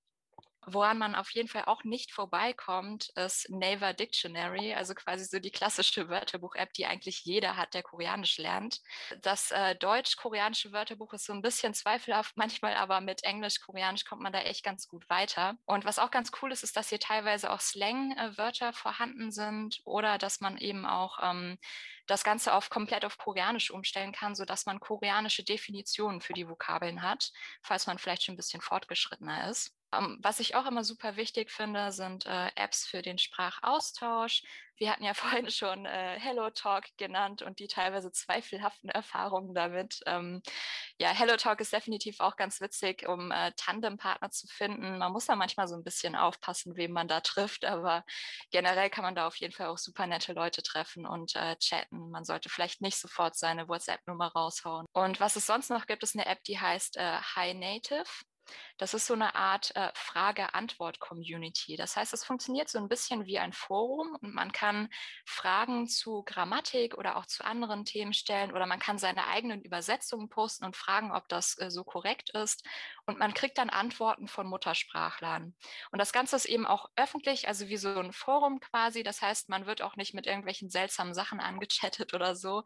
Woran man auf jeden Fall auch nicht vorbeikommt, ist Naver Dictionary, also quasi so die klassische Wörterbuch-App, die eigentlich jeder hat, der Koreanisch lernt. Das äh, deutsch-koreanische Wörterbuch ist so ein bisschen zweifelhaft, manchmal aber mit Englisch-Koreanisch kommt man da echt ganz gut weiter. Und was auch ganz cool ist, ist, dass hier teilweise auch Slang-Wörter vorhanden sind oder dass man eben auch ähm, das Ganze auf komplett auf Koreanisch umstellen kann, sodass man koreanische Definitionen für die Vokabeln hat, falls man vielleicht schon ein bisschen fortgeschrittener ist. Um, ähm, was ich auch immer super wichtig finde, sind äh, Apps für den Sprachaustausch. Wir hatten ja vorhin schon äh, Hello Talk genannt und die teilweise zweifelhaften Erfahrungen damit. Ähm, ja, Hello Talk ist definitiv auch ganz witzig, um äh, Tandempartner zu finden. Man muss da manchmal so ein bisschen aufpassen, wem man da trifft, aber generell kann man da auf jeden Fall auch super nette Leute treffen und äh, chatten. Man sollte vielleicht nicht sofort seine WhatsApp-Nummer raushauen. Und was es sonst noch gibt, ist eine App, die heißt äh, High Native. Das ist so eine Art äh, Frage-Antwort-Community. Das heißt, es funktioniert so ein bisschen wie ein Forum und man kann Fragen zu Grammatik oder auch zu anderen Themen stellen oder man kann seine eigenen Übersetzungen posten und fragen, ob das äh, so korrekt ist. Und man kriegt dann Antworten von Muttersprachlern. Und das Ganze ist eben auch öffentlich, also wie so ein Forum quasi. Das heißt, man wird auch nicht mit irgendwelchen seltsamen Sachen angechattet oder so,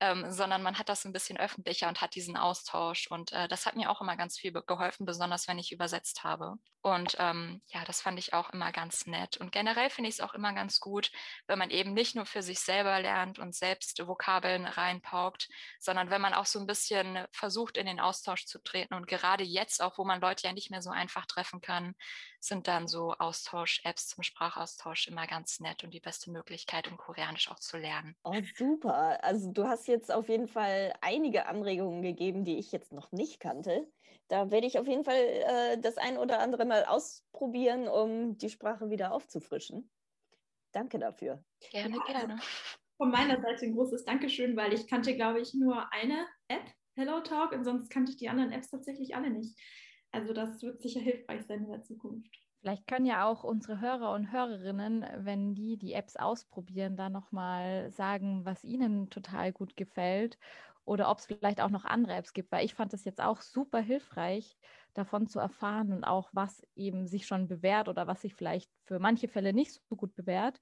ähm, sondern man hat das ein bisschen öffentlicher und hat diesen Austausch. Und äh, das hat mir auch immer ganz viel geholfen, besonders wenn ich übersetzt habe. Und ähm, ja, das fand ich auch immer ganz nett. Und generell finde ich es auch immer ganz gut, wenn man eben nicht nur für sich selber lernt und selbst Vokabeln reinpaukt, sondern wenn man auch so ein bisschen versucht, in den Austausch zu treten. Und gerade jetzt auch, wo man Leute ja nicht mehr so einfach treffen kann, sind dann so Austausch-Apps zum Sprachaustausch immer ganz nett und die beste Möglichkeit, um Koreanisch auch zu lernen. Oh, super. Also du hast jetzt auf jeden Fall einige Anregungen gegeben, die ich jetzt noch nicht kannte. Da werde ich auf jeden Fall äh, das ein oder andere mal ausprobieren, um die Sprache wieder aufzufrischen. Danke dafür. Gerne, gerne. Von meiner Seite ein großes Dankeschön, weil ich kannte, glaube ich, nur eine App, Hello Talk, und sonst kannte ich die anderen Apps tatsächlich alle nicht. Also das wird sicher hilfreich sein in der Zukunft. Vielleicht können ja auch unsere Hörer und Hörerinnen, wenn die die Apps ausprobieren, da nochmal sagen, was ihnen total gut gefällt oder ob es vielleicht auch noch andere Apps gibt, weil ich fand es jetzt auch super hilfreich, davon zu erfahren und auch, was eben sich schon bewährt oder was sich vielleicht für manche Fälle nicht so gut bewährt.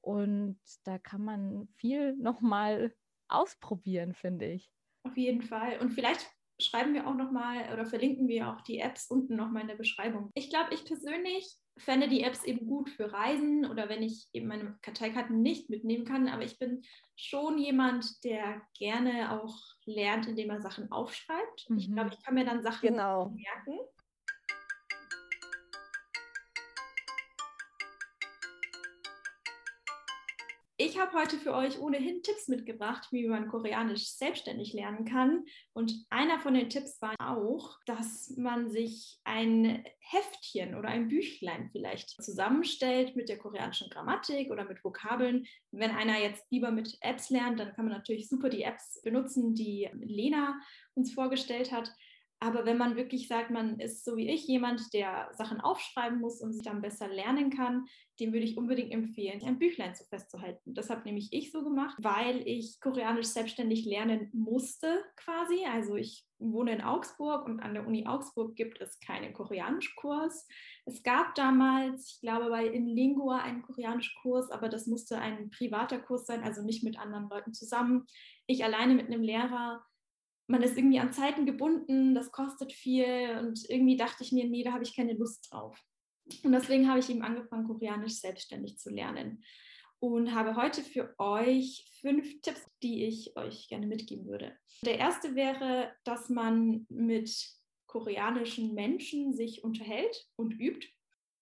Und da kann man viel nochmal ausprobieren, finde ich. Auf jeden Fall. Und vielleicht schreiben wir auch nochmal oder verlinken wir auch die Apps unten nochmal in der Beschreibung. Ich glaube, ich persönlich fände die Apps eben gut für Reisen oder wenn ich eben meine Karteikarten nicht mitnehmen kann. Aber ich bin schon jemand, der gerne auch lernt, indem er Sachen aufschreibt. Mhm. Ich glaube, ich kann mir dann Sachen genau. merken. Ich habe heute für euch ohnehin Tipps mitgebracht, wie man Koreanisch selbstständig lernen kann. Und einer von den Tipps war auch, dass man sich ein Heftchen oder ein Büchlein vielleicht zusammenstellt mit der koreanischen Grammatik oder mit Vokabeln. Wenn einer jetzt lieber mit Apps lernt, dann kann man natürlich super die Apps benutzen, die Lena uns vorgestellt hat. Aber wenn man wirklich sagt, man ist so wie ich jemand, der Sachen aufschreiben muss und sich dann besser lernen kann, dem würde ich unbedingt empfehlen, ein Büchlein zu festzuhalten. Das habe nämlich ich so gemacht, weil ich Koreanisch selbstständig lernen musste quasi. Also ich wohne in Augsburg und an der Uni Augsburg gibt es keinen Koreanischkurs. Es gab damals, ich glaube, bei Inlingua einen Koreanischkurs, aber das musste ein privater Kurs sein, also nicht mit anderen Leuten zusammen. Ich alleine mit einem Lehrer man ist irgendwie an Zeiten gebunden, das kostet viel und irgendwie dachte ich mir, nee, da habe ich keine Lust drauf. Und deswegen habe ich eben angefangen, Koreanisch selbstständig zu lernen und habe heute für euch fünf Tipps, die ich euch gerne mitgeben würde. Der erste wäre, dass man mit koreanischen Menschen sich unterhält und übt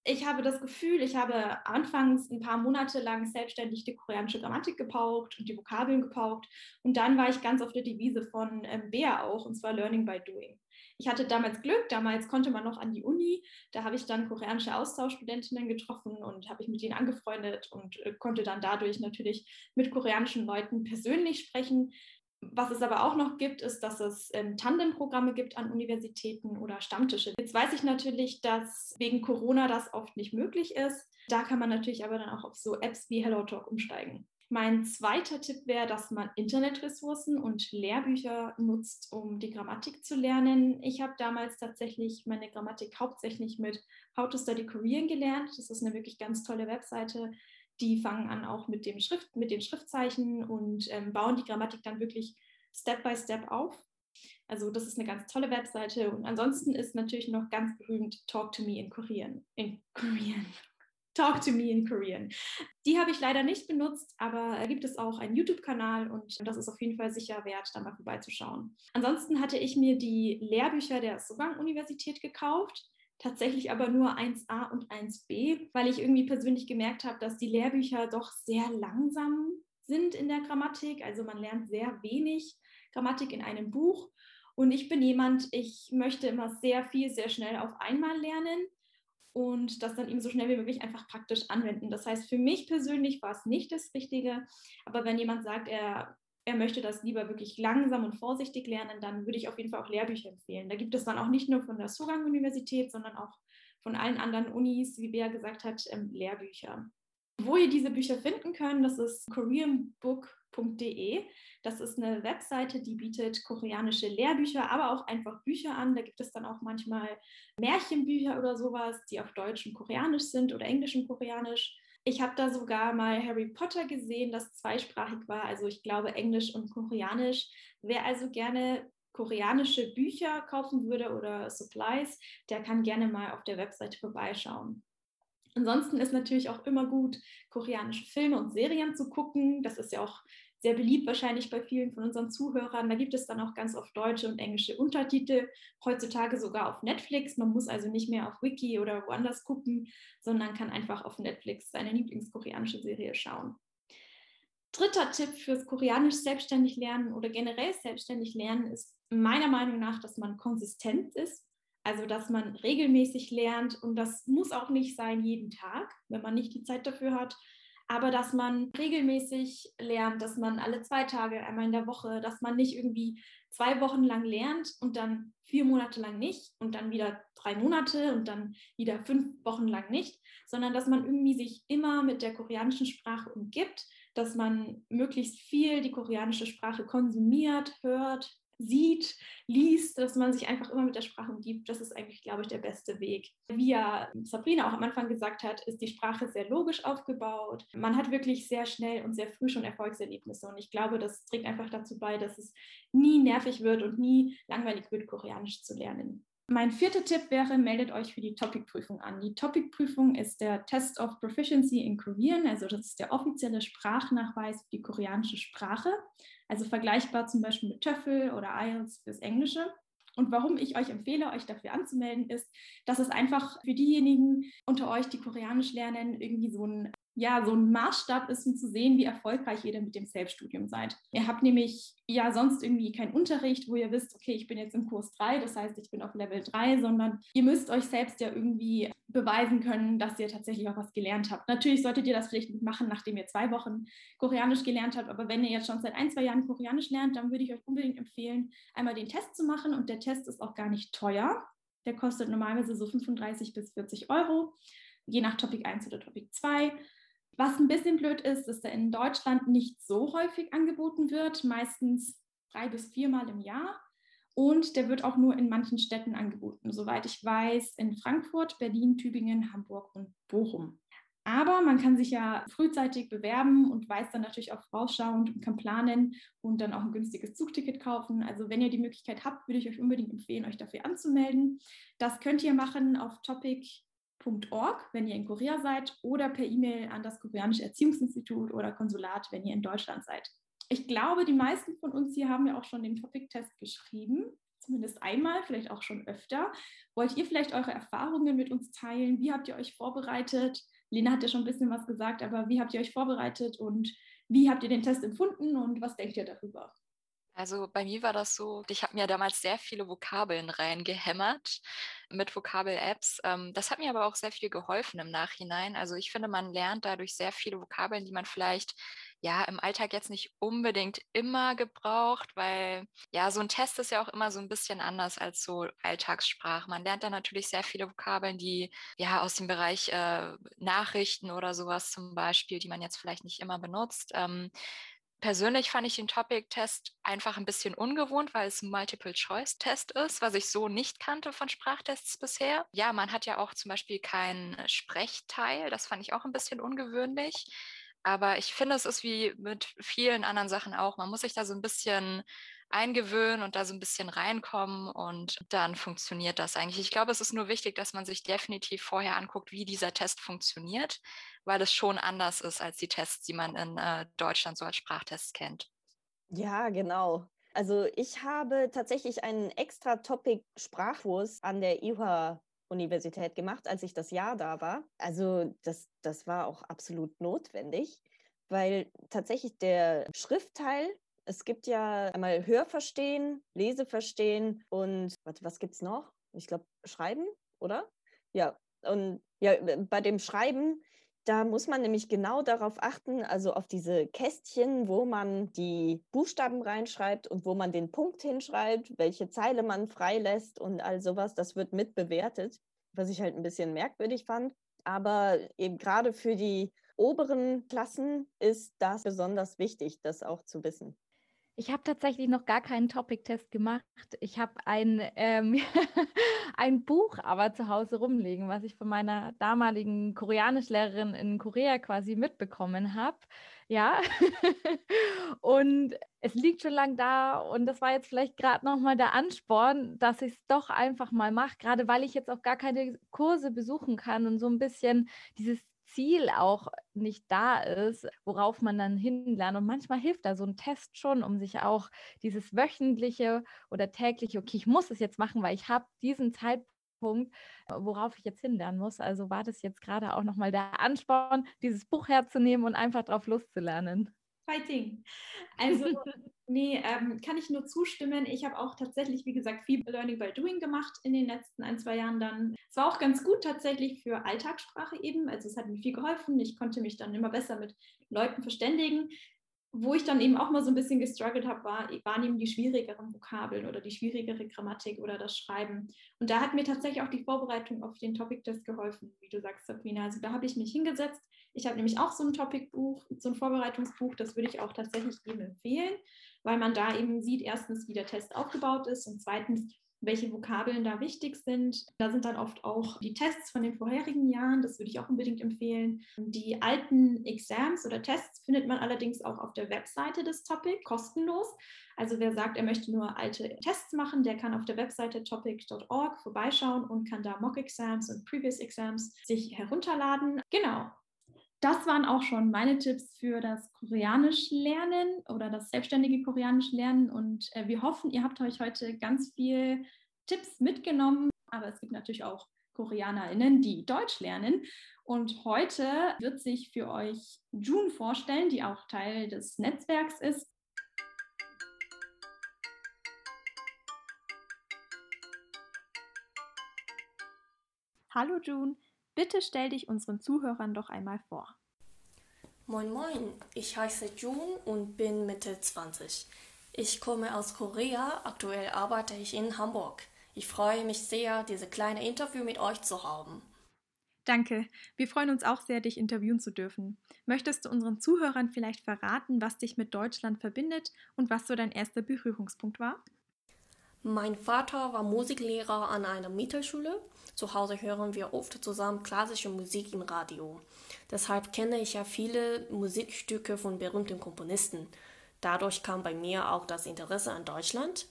ich habe das Gefühl, ich habe anfangs ein paar Monate lang selbstständig die koreanische Grammatik gepaukt und die Vokabeln gepaukt. Und dann war ich ganz auf der Devise von ähm, Bea auch, und zwar Learning by Doing. Ich hatte damals Glück, damals konnte man noch an die Uni. Da habe ich dann koreanische Austauschstudentinnen getroffen und habe ich mit ihnen angefreundet und äh, konnte dann dadurch natürlich mit koreanischen Leuten persönlich sprechen. Was es aber auch noch gibt, ist, dass es ähm, Tandemprogramme gibt an Universitäten oder Stammtische. Jetzt weiß ich natürlich, dass wegen Corona das oft nicht möglich ist. Da kann man natürlich aber dann auch auf so Apps wie HelloTalk umsteigen. Mein zweiter Tipp wäre, dass man Internetressourcen und Lehrbücher nutzt, um die Grammatik zu lernen. Ich habe damals tatsächlich meine Grammatik hauptsächlich mit How to Study Korean gelernt. Das ist eine wirklich ganz tolle Webseite, die fangen an auch mit, dem Schrift, mit den Schriftzeichen und ähm, bauen die Grammatik dann wirklich Step by Step auf. Also das ist eine ganz tolle Webseite. Und ansonsten ist natürlich noch ganz berühmt Talk to Me in Korean. In Korean. Talk to Me in Korean. Die habe ich leider nicht benutzt, aber da gibt es auch einen YouTube-Kanal und das ist auf jeden Fall sicher wert, da mal vorbeizuschauen. Ansonsten hatte ich mir die Lehrbücher der Sogang-Universität gekauft tatsächlich aber nur 1a und 1b, weil ich irgendwie persönlich gemerkt habe, dass die Lehrbücher doch sehr langsam sind in der Grammatik. Also man lernt sehr wenig Grammatik in einem Buch. Und ich bin jemand, ich möchte immer sehr viel, sehr schnell auf einmal lernen und das dann eben so schnell wie möglich einfach praktisch anwenden. Das heißt, für mich persönlich war es nicht das Richtige. Aber wenn jemand sagt, er er möchte das lieber wirklich langsam und vorsichtig lernen, dann würde ich auf jeden Fall auch Lehrbücher empfehlen. Da gibt es dann auch nicht nur von der Sogang-Universität, sondern auch von allen anderen Unis, wie Bea gesagt hat, ähm, Lehrbücher. Wo ihr diese Bücher finden könnt, das ist koreanbook.de. Das ist eine Webseite, die bietet koreanische Lehrbücher, aber auch einfach Bücher an. Da gibt es dann auch manchmal Märchenbücher oder sowas, die auf Deutsch und Koreanisch sind oder Englisch und Koreanisch. Ich habe da sogar mal Harry Potter gesehen, das zweisprachig war, also ich glaube Englisch und Koreanisch. Wer also gerne koreanische Bücher kaufen würde oder Supplies, der kann gerne mal auf der Webseite vorbeischauen. Ansonsten ist natürlich auch immer gut, koreanische Filme und Serien zu gucken. Das ist ja auch sehr beliebt wahrscheinlich bei vielen von unseren Zuhörern. Da gibt es dann auch ganz oft deutsche und englische Untertitel, heutzutage sogar auf Netflix. Man muss also nicht mehr auf Wiki oder woanders gucken, sondern kann einfach auf Netflix seine Lieblingskoreanische Serie schauen. Dritter Tipp fürs Koreanisch selbstständig lernen oder generell selbstständig lernen ist meiner Meinung nach, dass man konsistent ist. Also, dass man regelmäßig lernt und das muss auch nicht sein jeden Tag, wenn man nicht die Zeit dafür hat. Aber dass man regelmäßig lernt, dass man alle zwei Tage, einmal in der Woche, dass man nicht irgendwie zwei Wochen lang lernt und dann vier Monate lang nicht und dann wieder drei Monate und dann wieder fünf Wochen lang nicht, sondern dass man irgendwie sich immer mit der koreanischen Sprache umgibt, dass man möglichst viel die koreanische Sprache konsumiert, hört, sieht, liest, dass man sich einfach immer mit der Sprache umgibt. Das ist eigentlich, glaube ich, der beste Weg. Wie ja Sabrina auch am Anfang gesagt hat, ist die Sprache sehr logisch aufgebaut. Man hat wirklich sehr schnell und sehr früh schon Erfolgserlebnisse. Und ich glaube, das trägt einfach dazu bei, dass es nie nervig wird und nie langweilig wird, Koreanisch zu lernen. Mein vierter Tipp wäre, meldet euch für die Topic-Prüfung an. Die Topic-Prüfung ist der Test of Proficiency in Korean, also das ist der offizielle Sprachnachweis für die koreanische Sprache, also vergleichbar zum Beispiel mit TOEFL oder IELTS fürs Englische. Und warum ich euch empfehle, euch dafür anzumelden, ist, dass es einfach für diejenigen unter euch, die Koreanisch lernen, irgendwie so ein ja, so ein Maßstab ist, um zu sehen, wie erfolgreich ihr denn mit dem Selbststudium seid. Ihr habt nämlich ja sonst irgendwie keinen Unterricht, wo ihr wisst, okay, ich bin jetzt im Kurs 3, das heißt, ich bin auf Level 3, sondern ihr müsst euch selbst ja irgendwie beweisen können, dass ihr tatsächlich auch was gelernt habt. Natürlich solltet ihr das vielleicht nicht machen, nachdem ihr zwei Wochen Koreanisch gelernt habt, aber wenn ihr jetzt schon seit ein, zwei Jahren Koreanisch lernt, dann würde ich euch unbedingt empfehlen, einmal den Test zu machen und der Test ist auch gar nicht teuer. Der kostet normalerweise so 35 bis 40 Euro, je nach Topic 1 oder Topic 2. Was ein bisschen blöd ist, dass er in Deutschland nicht so häufig angeboten wird, meistens drei bis viermal im Jahr. Und der wird auch nur in manchen Städten angeboten, soweit ich weiß, in Frankfurt, Berlin, Tübingen, Hamburg und Bochum. Aber man kann sich ja frühzeitig bewerben und weiß dann natürlich auch vorausschauend und kann planen und dann auch ein günstiges Zugticket kaufen. Also wenn ihr die Möglichkeit habt, würde ich euch unbedingt empfehlen, euch dafür anzumelden. Das könnt ihr machen auf Topic Org, wenn ihr in Korea seid, oder per E-Mail an das Koreanische Erziehungsinstitut oder Konsulat, wenn ihr in Deutschland seid. Ich glaube, die meisten von uns hier haben ja auch schon den Topic-Test geschrieben, zumindest einmal, vielleicht auch schon öfter. Wollt ihr vielleicht eure Erfahrungen mit uns teilen? Wie habt ihr euch vorbereitet? Lena hat ja schon ein bisschen was gesagt, aber wie habt ihr euch vorbereitet und wie habt ihr den Test empfunden und was denkt ihr darüber? Also bei mir war das so, ich habe mir damals sehr viele Vokabeln reingehämmert mit Vokabel-Apps. Ähm, das hat mir aber auch sehr viel geholfen im Nachhinein. Also ich finde, man lernt dadurch sehr viele Vokabeln, die man vielleicht ja im Alltag jetzt nicht unbedingt immer gebraucht, weil ja so ein Test ist ja auch immer so ein bisschen anders als so Alltagssprache. Man lernt da natürlich sehr viele Vokabeln, die ja aus dem Bereich äh, Nachrichten oder sowas zum Beispiel, die man jetzt vielleicht nicht immer benutzt. Ähm, Persönlich fand ich den Topic-Test einfach ein bisschen ungewohnt, weil es ein Multiple-Choice-Test ist, was ich so nicht kannte von Sprachtests bisher. Ja, man hat ja auch zum Beispiel keinen Sprechteil. Das fand ich auch ein bisschen ungewöhnlich. Aber ich finde, es ist wie mit vielen anderen Sachen auch. Man muss sich da so ein bisschen eingewöhnen und da so ein bisschen reinkommen und dann funktioniert das eigentlich. Ich glaube, es ist nur wichtig, dass man sich definitiv vorher anguckt, wie dieser Test funktioniert, weil es schon anders ist als die Tests, die man in äh, Deutschland so als Sprachtests kennt. Ja, genau. Also ich habe tatsächlich einen extra Topic Sprachkurs an der IHA Universität gemacht, als ich das Jahr da war. Also das, das war auch absolut notwendig, weil tatsächlich der Schriftteil es gibt ja einmal Hörverstehen, Leseverstehen und was, was gibt es noch? Ich glaube, Schreiben, oder? Ja, und ja, bei dem Schreiben, da muss man nämlich genau darauf achten, also auf diese Kästchen, wo man die Buchstaben reinschreibt und wo man den Punkt hinschreibt, welche Zeile man freilässt und all sowas. Das wird mit bewertet, was ich halt ein bisschen merkwürdig fand. Aber eben gerade für die oberen Klassen ist das besonders wichtig, das auch zu wissen. Ich habe tatsächlich noch gar keinen Topic-Test gemacht. Ich habe ein, ähm, ein Buch aber zu Hause rumliegen, was ich von meiner damaligen Koreanischlehrerin in Korea quasi mitbekommen habe. Ja. und es liegt schon lang da und das war jetzt vielleicht gerade nochmal der Ansporn, dass ich es doch einfach mal mache, gerade weil ich jetzt auch gar keine Kurse besuchen kann und so ein bisschen dieses Ziel auch nicht da ist, worauf man dann hinlernt. Und manchmal hilft da so ein Test schon, um sich auch dieses wöchentliche oder tägliche, okay, ich muss es jetzt machen, weil ich habe diesen Zeitpunkt, worauf ich jetzt hinlernen muss. Also war das jetzt gerade auch nochmal der Ansporn, dieses Buch herzunehmen und einfach drauf loszulernen. Fighting. Also, nee, ähm, kann ich nur zustimmen. Ich habe auch tatsächlich, wie gesagt, viel Learning by Doing gemacht in den letzten ein, zwei Jahren dann. Es war auch ganz gut tatsächlich für Alltagssprache eben. Also es hat mir viel geholfen. Ich konnte mich dann immer besser mit Leuten verständigen wo ich dann eben auch mal so ein bisschen gestruggelt habe, war, waren eben die schwierigeren Vokabeln oder die schwierigere Grammatik oder das Schreiben. Und da hat mir tatsächlich auch die Vorbereitung auf den Topic-Test geholfen, wie du sagst, Sabrina. Also da habe ich mich hingesetzt. Ich habe nämlich auch so ein Topic-Buch, so ein Vorbereitungsbuch, das würde ich auch tatsächlich jedem empfehlen, weil man da eben sieht, erstens, wie der Test aufgebaut ist und zweitens, welche Vokabeln da wichtig sind. Da sind dann oft auch die Tests von den vorherigen Jahren, das würde ich auch unbedingt empfehlen. Die alten Exams oder Tests findet man allerdings auch auf der Webseite des Topic, kostenlos. Also wer sagt, er möchte nur alte Tests machen, der kann auf der Webseite topic.org vorbeischauen und kann da Mock-Exams und Previous Exams sich herunterladen. Genau, das waren auch schon meine Tipps für das Koreanisch lernen oder das selbstständige Koreanisch lernen. Und äh, wir hoffen, ihr habt euch heute ganz viel Tipps mitgenommen. Aber es gibt natürlich auch KoreanerInnen, die Deutsch lernen. Und heute wird sich für euch June vorstellen, die auch Teil des Netzwerks ist. Hallo June, Bitte stell dich unseren Zuhörern doch einmal vor. Moin Moin, ich heiße Jun und bin Mitte 20. Ich komme aus Korea, aktuell arbeite ich in Hamburg. Ich freue mich sehr, diese kleine Interview mit euch zu haben. Danke. Wir freuen uns auch sehr, dich interviewen zu dürfen. Möchtest du unseren Zuhörern vielleicht verraten, was dich mit Deutschland verbindet und was so dein erster Berührungspunkt war? Mein Vater war Musiklehrer an einer Mittelschule. Zu Hause hören wir oft zusammen klassische Musik im Radio. Deshalb kenne ich ja viele Musikstücke von berühmten Komponisten. Dadurch kam bei mir auch das Interesse an Deutschland.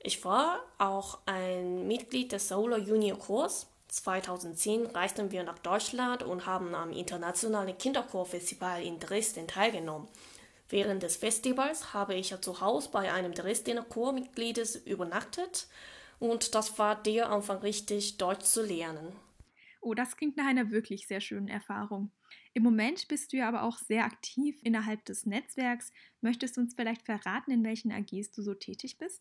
Ich war auch ein Mitglied des Solar Junior Chors. 2010 reisten wir nach Deutschland und haben am internationalen Kinderchorfestival in Dresden teilgenommen. Während des Festivals habe ich ja zu Hause bei einem Dresdner Chormitgliedes übernachtet und das war der Anfang richtig, Deutsch zu lernen. Oh, das klingt nach einer wirklich sehr schönen Erfahrung. Im Moment bist du ja aber auch sehr aktiv innerhalb des Netzwerks. Möchtest du uns vielleicht verraten, in welchen AGs du so tätig bist?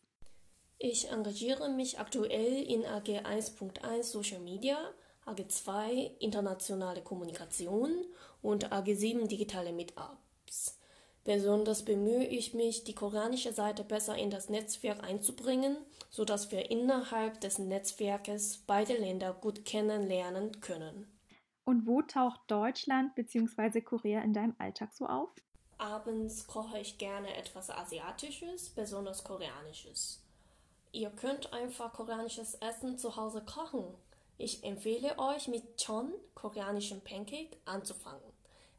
Ich engagiere mich aktuell in AG 1.1 Social Media, AG 2 Internationale Kommunikation und AG 7 Digitale Meetups. Besonders bemühe ich mich, die koreanische Seite besser in das Netzwerk einzubringen, so dass wir innerhalb des Netzwerkes beide Länder gut kennenlernen können. Und wo taucht Deutschland bzw. Korea in deinem Alltag so auf? Abends koche ich gerne etwas Asiatisches, besonders Koreanisches. Ihr könnt einfach koreanisches Essen zu Hause kochen. Ich empfehle euch mit Chon, koreanischem Pancake, anzufangen.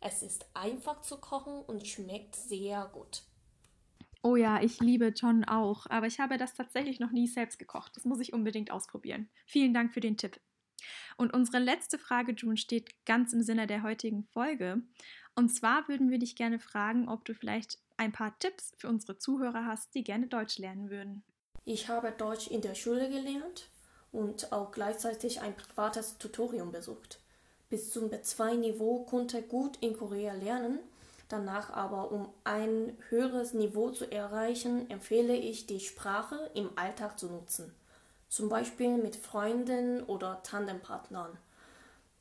Es ist einfach zu kochen und schmeckt sehr gut. Oh ja, ich liebe John auch, aber ich habe das tatsächlich noch nie selbst gekocht. Das muss ich unbedingt ausprobieren. Vielen Dank für den Tipp. Und unsere letzte Frage, June, steht ganz im Sinne der heutigen Folge. Und zwar würden wir dich gerne fragen, ob du vielleicht ein paar Tipps für unsere Zuhörer hast, die gerne Deutsch lernen würden. Ich habe Deutsch in der Schule gelernt und auch gleichzeitig ein privates Tutorium besucht bis zum B2-Niveau konnte gut in Korea lernen. Danach aber, um ein höheres Niveau zu erreichen, empfehle ich, die Sprache im Alltag zu nutzen. Zum Beispiel mit Freunden oder Tandempartnern.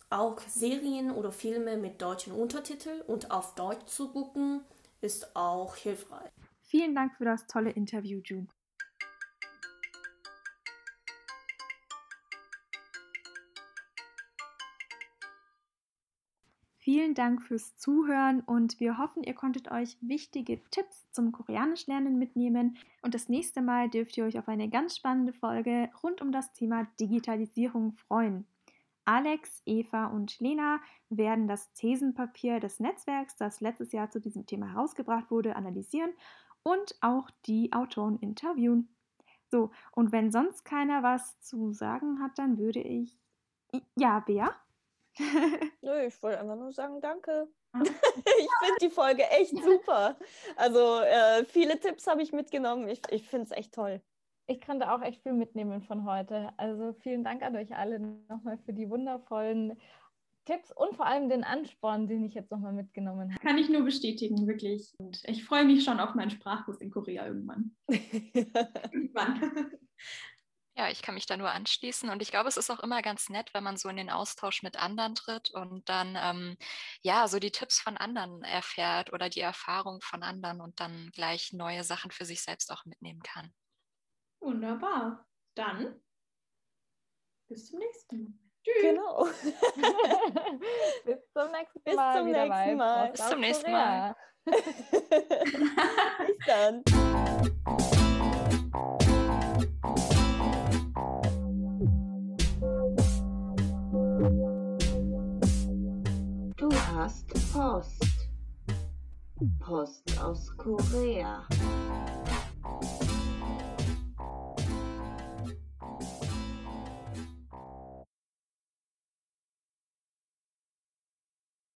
Auch Serien oder Filme mit deutschen Untertiteln und auf Deutsch zu gucken, ist auch hilfreich. Vielen Dank für das tolle Interview, June. Vielen Dank fürs Zuhören und wir hoffen, ihr konntet euch wichtige Tipps zum Koreanisch lernen mitnehmen. Und das nächste Mal dürft ihr euch auf eine ganz spannende Folge rund um das Thema Digitalisierung freuen. Alex, Eva und Lena werden das Thesenpapier des Netzwerks, das letztes Jahr zu diesem Thema herausgebracht wurde, analysieren und auch die Autoren interviewen. So, und wenn sonst keiner was zu sagen hat, dann würde ich. Ja, Bea? Nö, ich wollte einfach nur sagen, danke. Ah. ich finde die Folge echt super. Also äh, viele Tipps habe ich mitgenommen. Ich, ich finde es echt toll. Ich kann da auch echt viel mitnehmen von heute. Also vielen Dank an euch alle nochmal für die wundervollen Tipps und vor allem den Ansporn, den ich jetzt nochmal mitgenommen habe. Kann ich nur bestätigen, wirklich. Und ich freue mich schon auf meinen Sprachkurs in Korea irgendwann. irgendwann. Ja, ich kann mich da nur anschließen und ich glaube, es ist auch immer ganz nett, wenn man so in den Austausch mit anderen tritt und dann ähm, ja so die Tipps von anderen erfährt oder die Erfahrung von anderen und dann gleich neue Sachen für sich selbst auch mitnehmen kann. Wunderbar. Dann bis zum nächsten Mal. Tschüss. Genau. Bis zum nächsten Bis Mal. zum wieder nächsten Mal. Bis zum nächsten Korea. Bis dann. Podcast Post. Post aus Korea.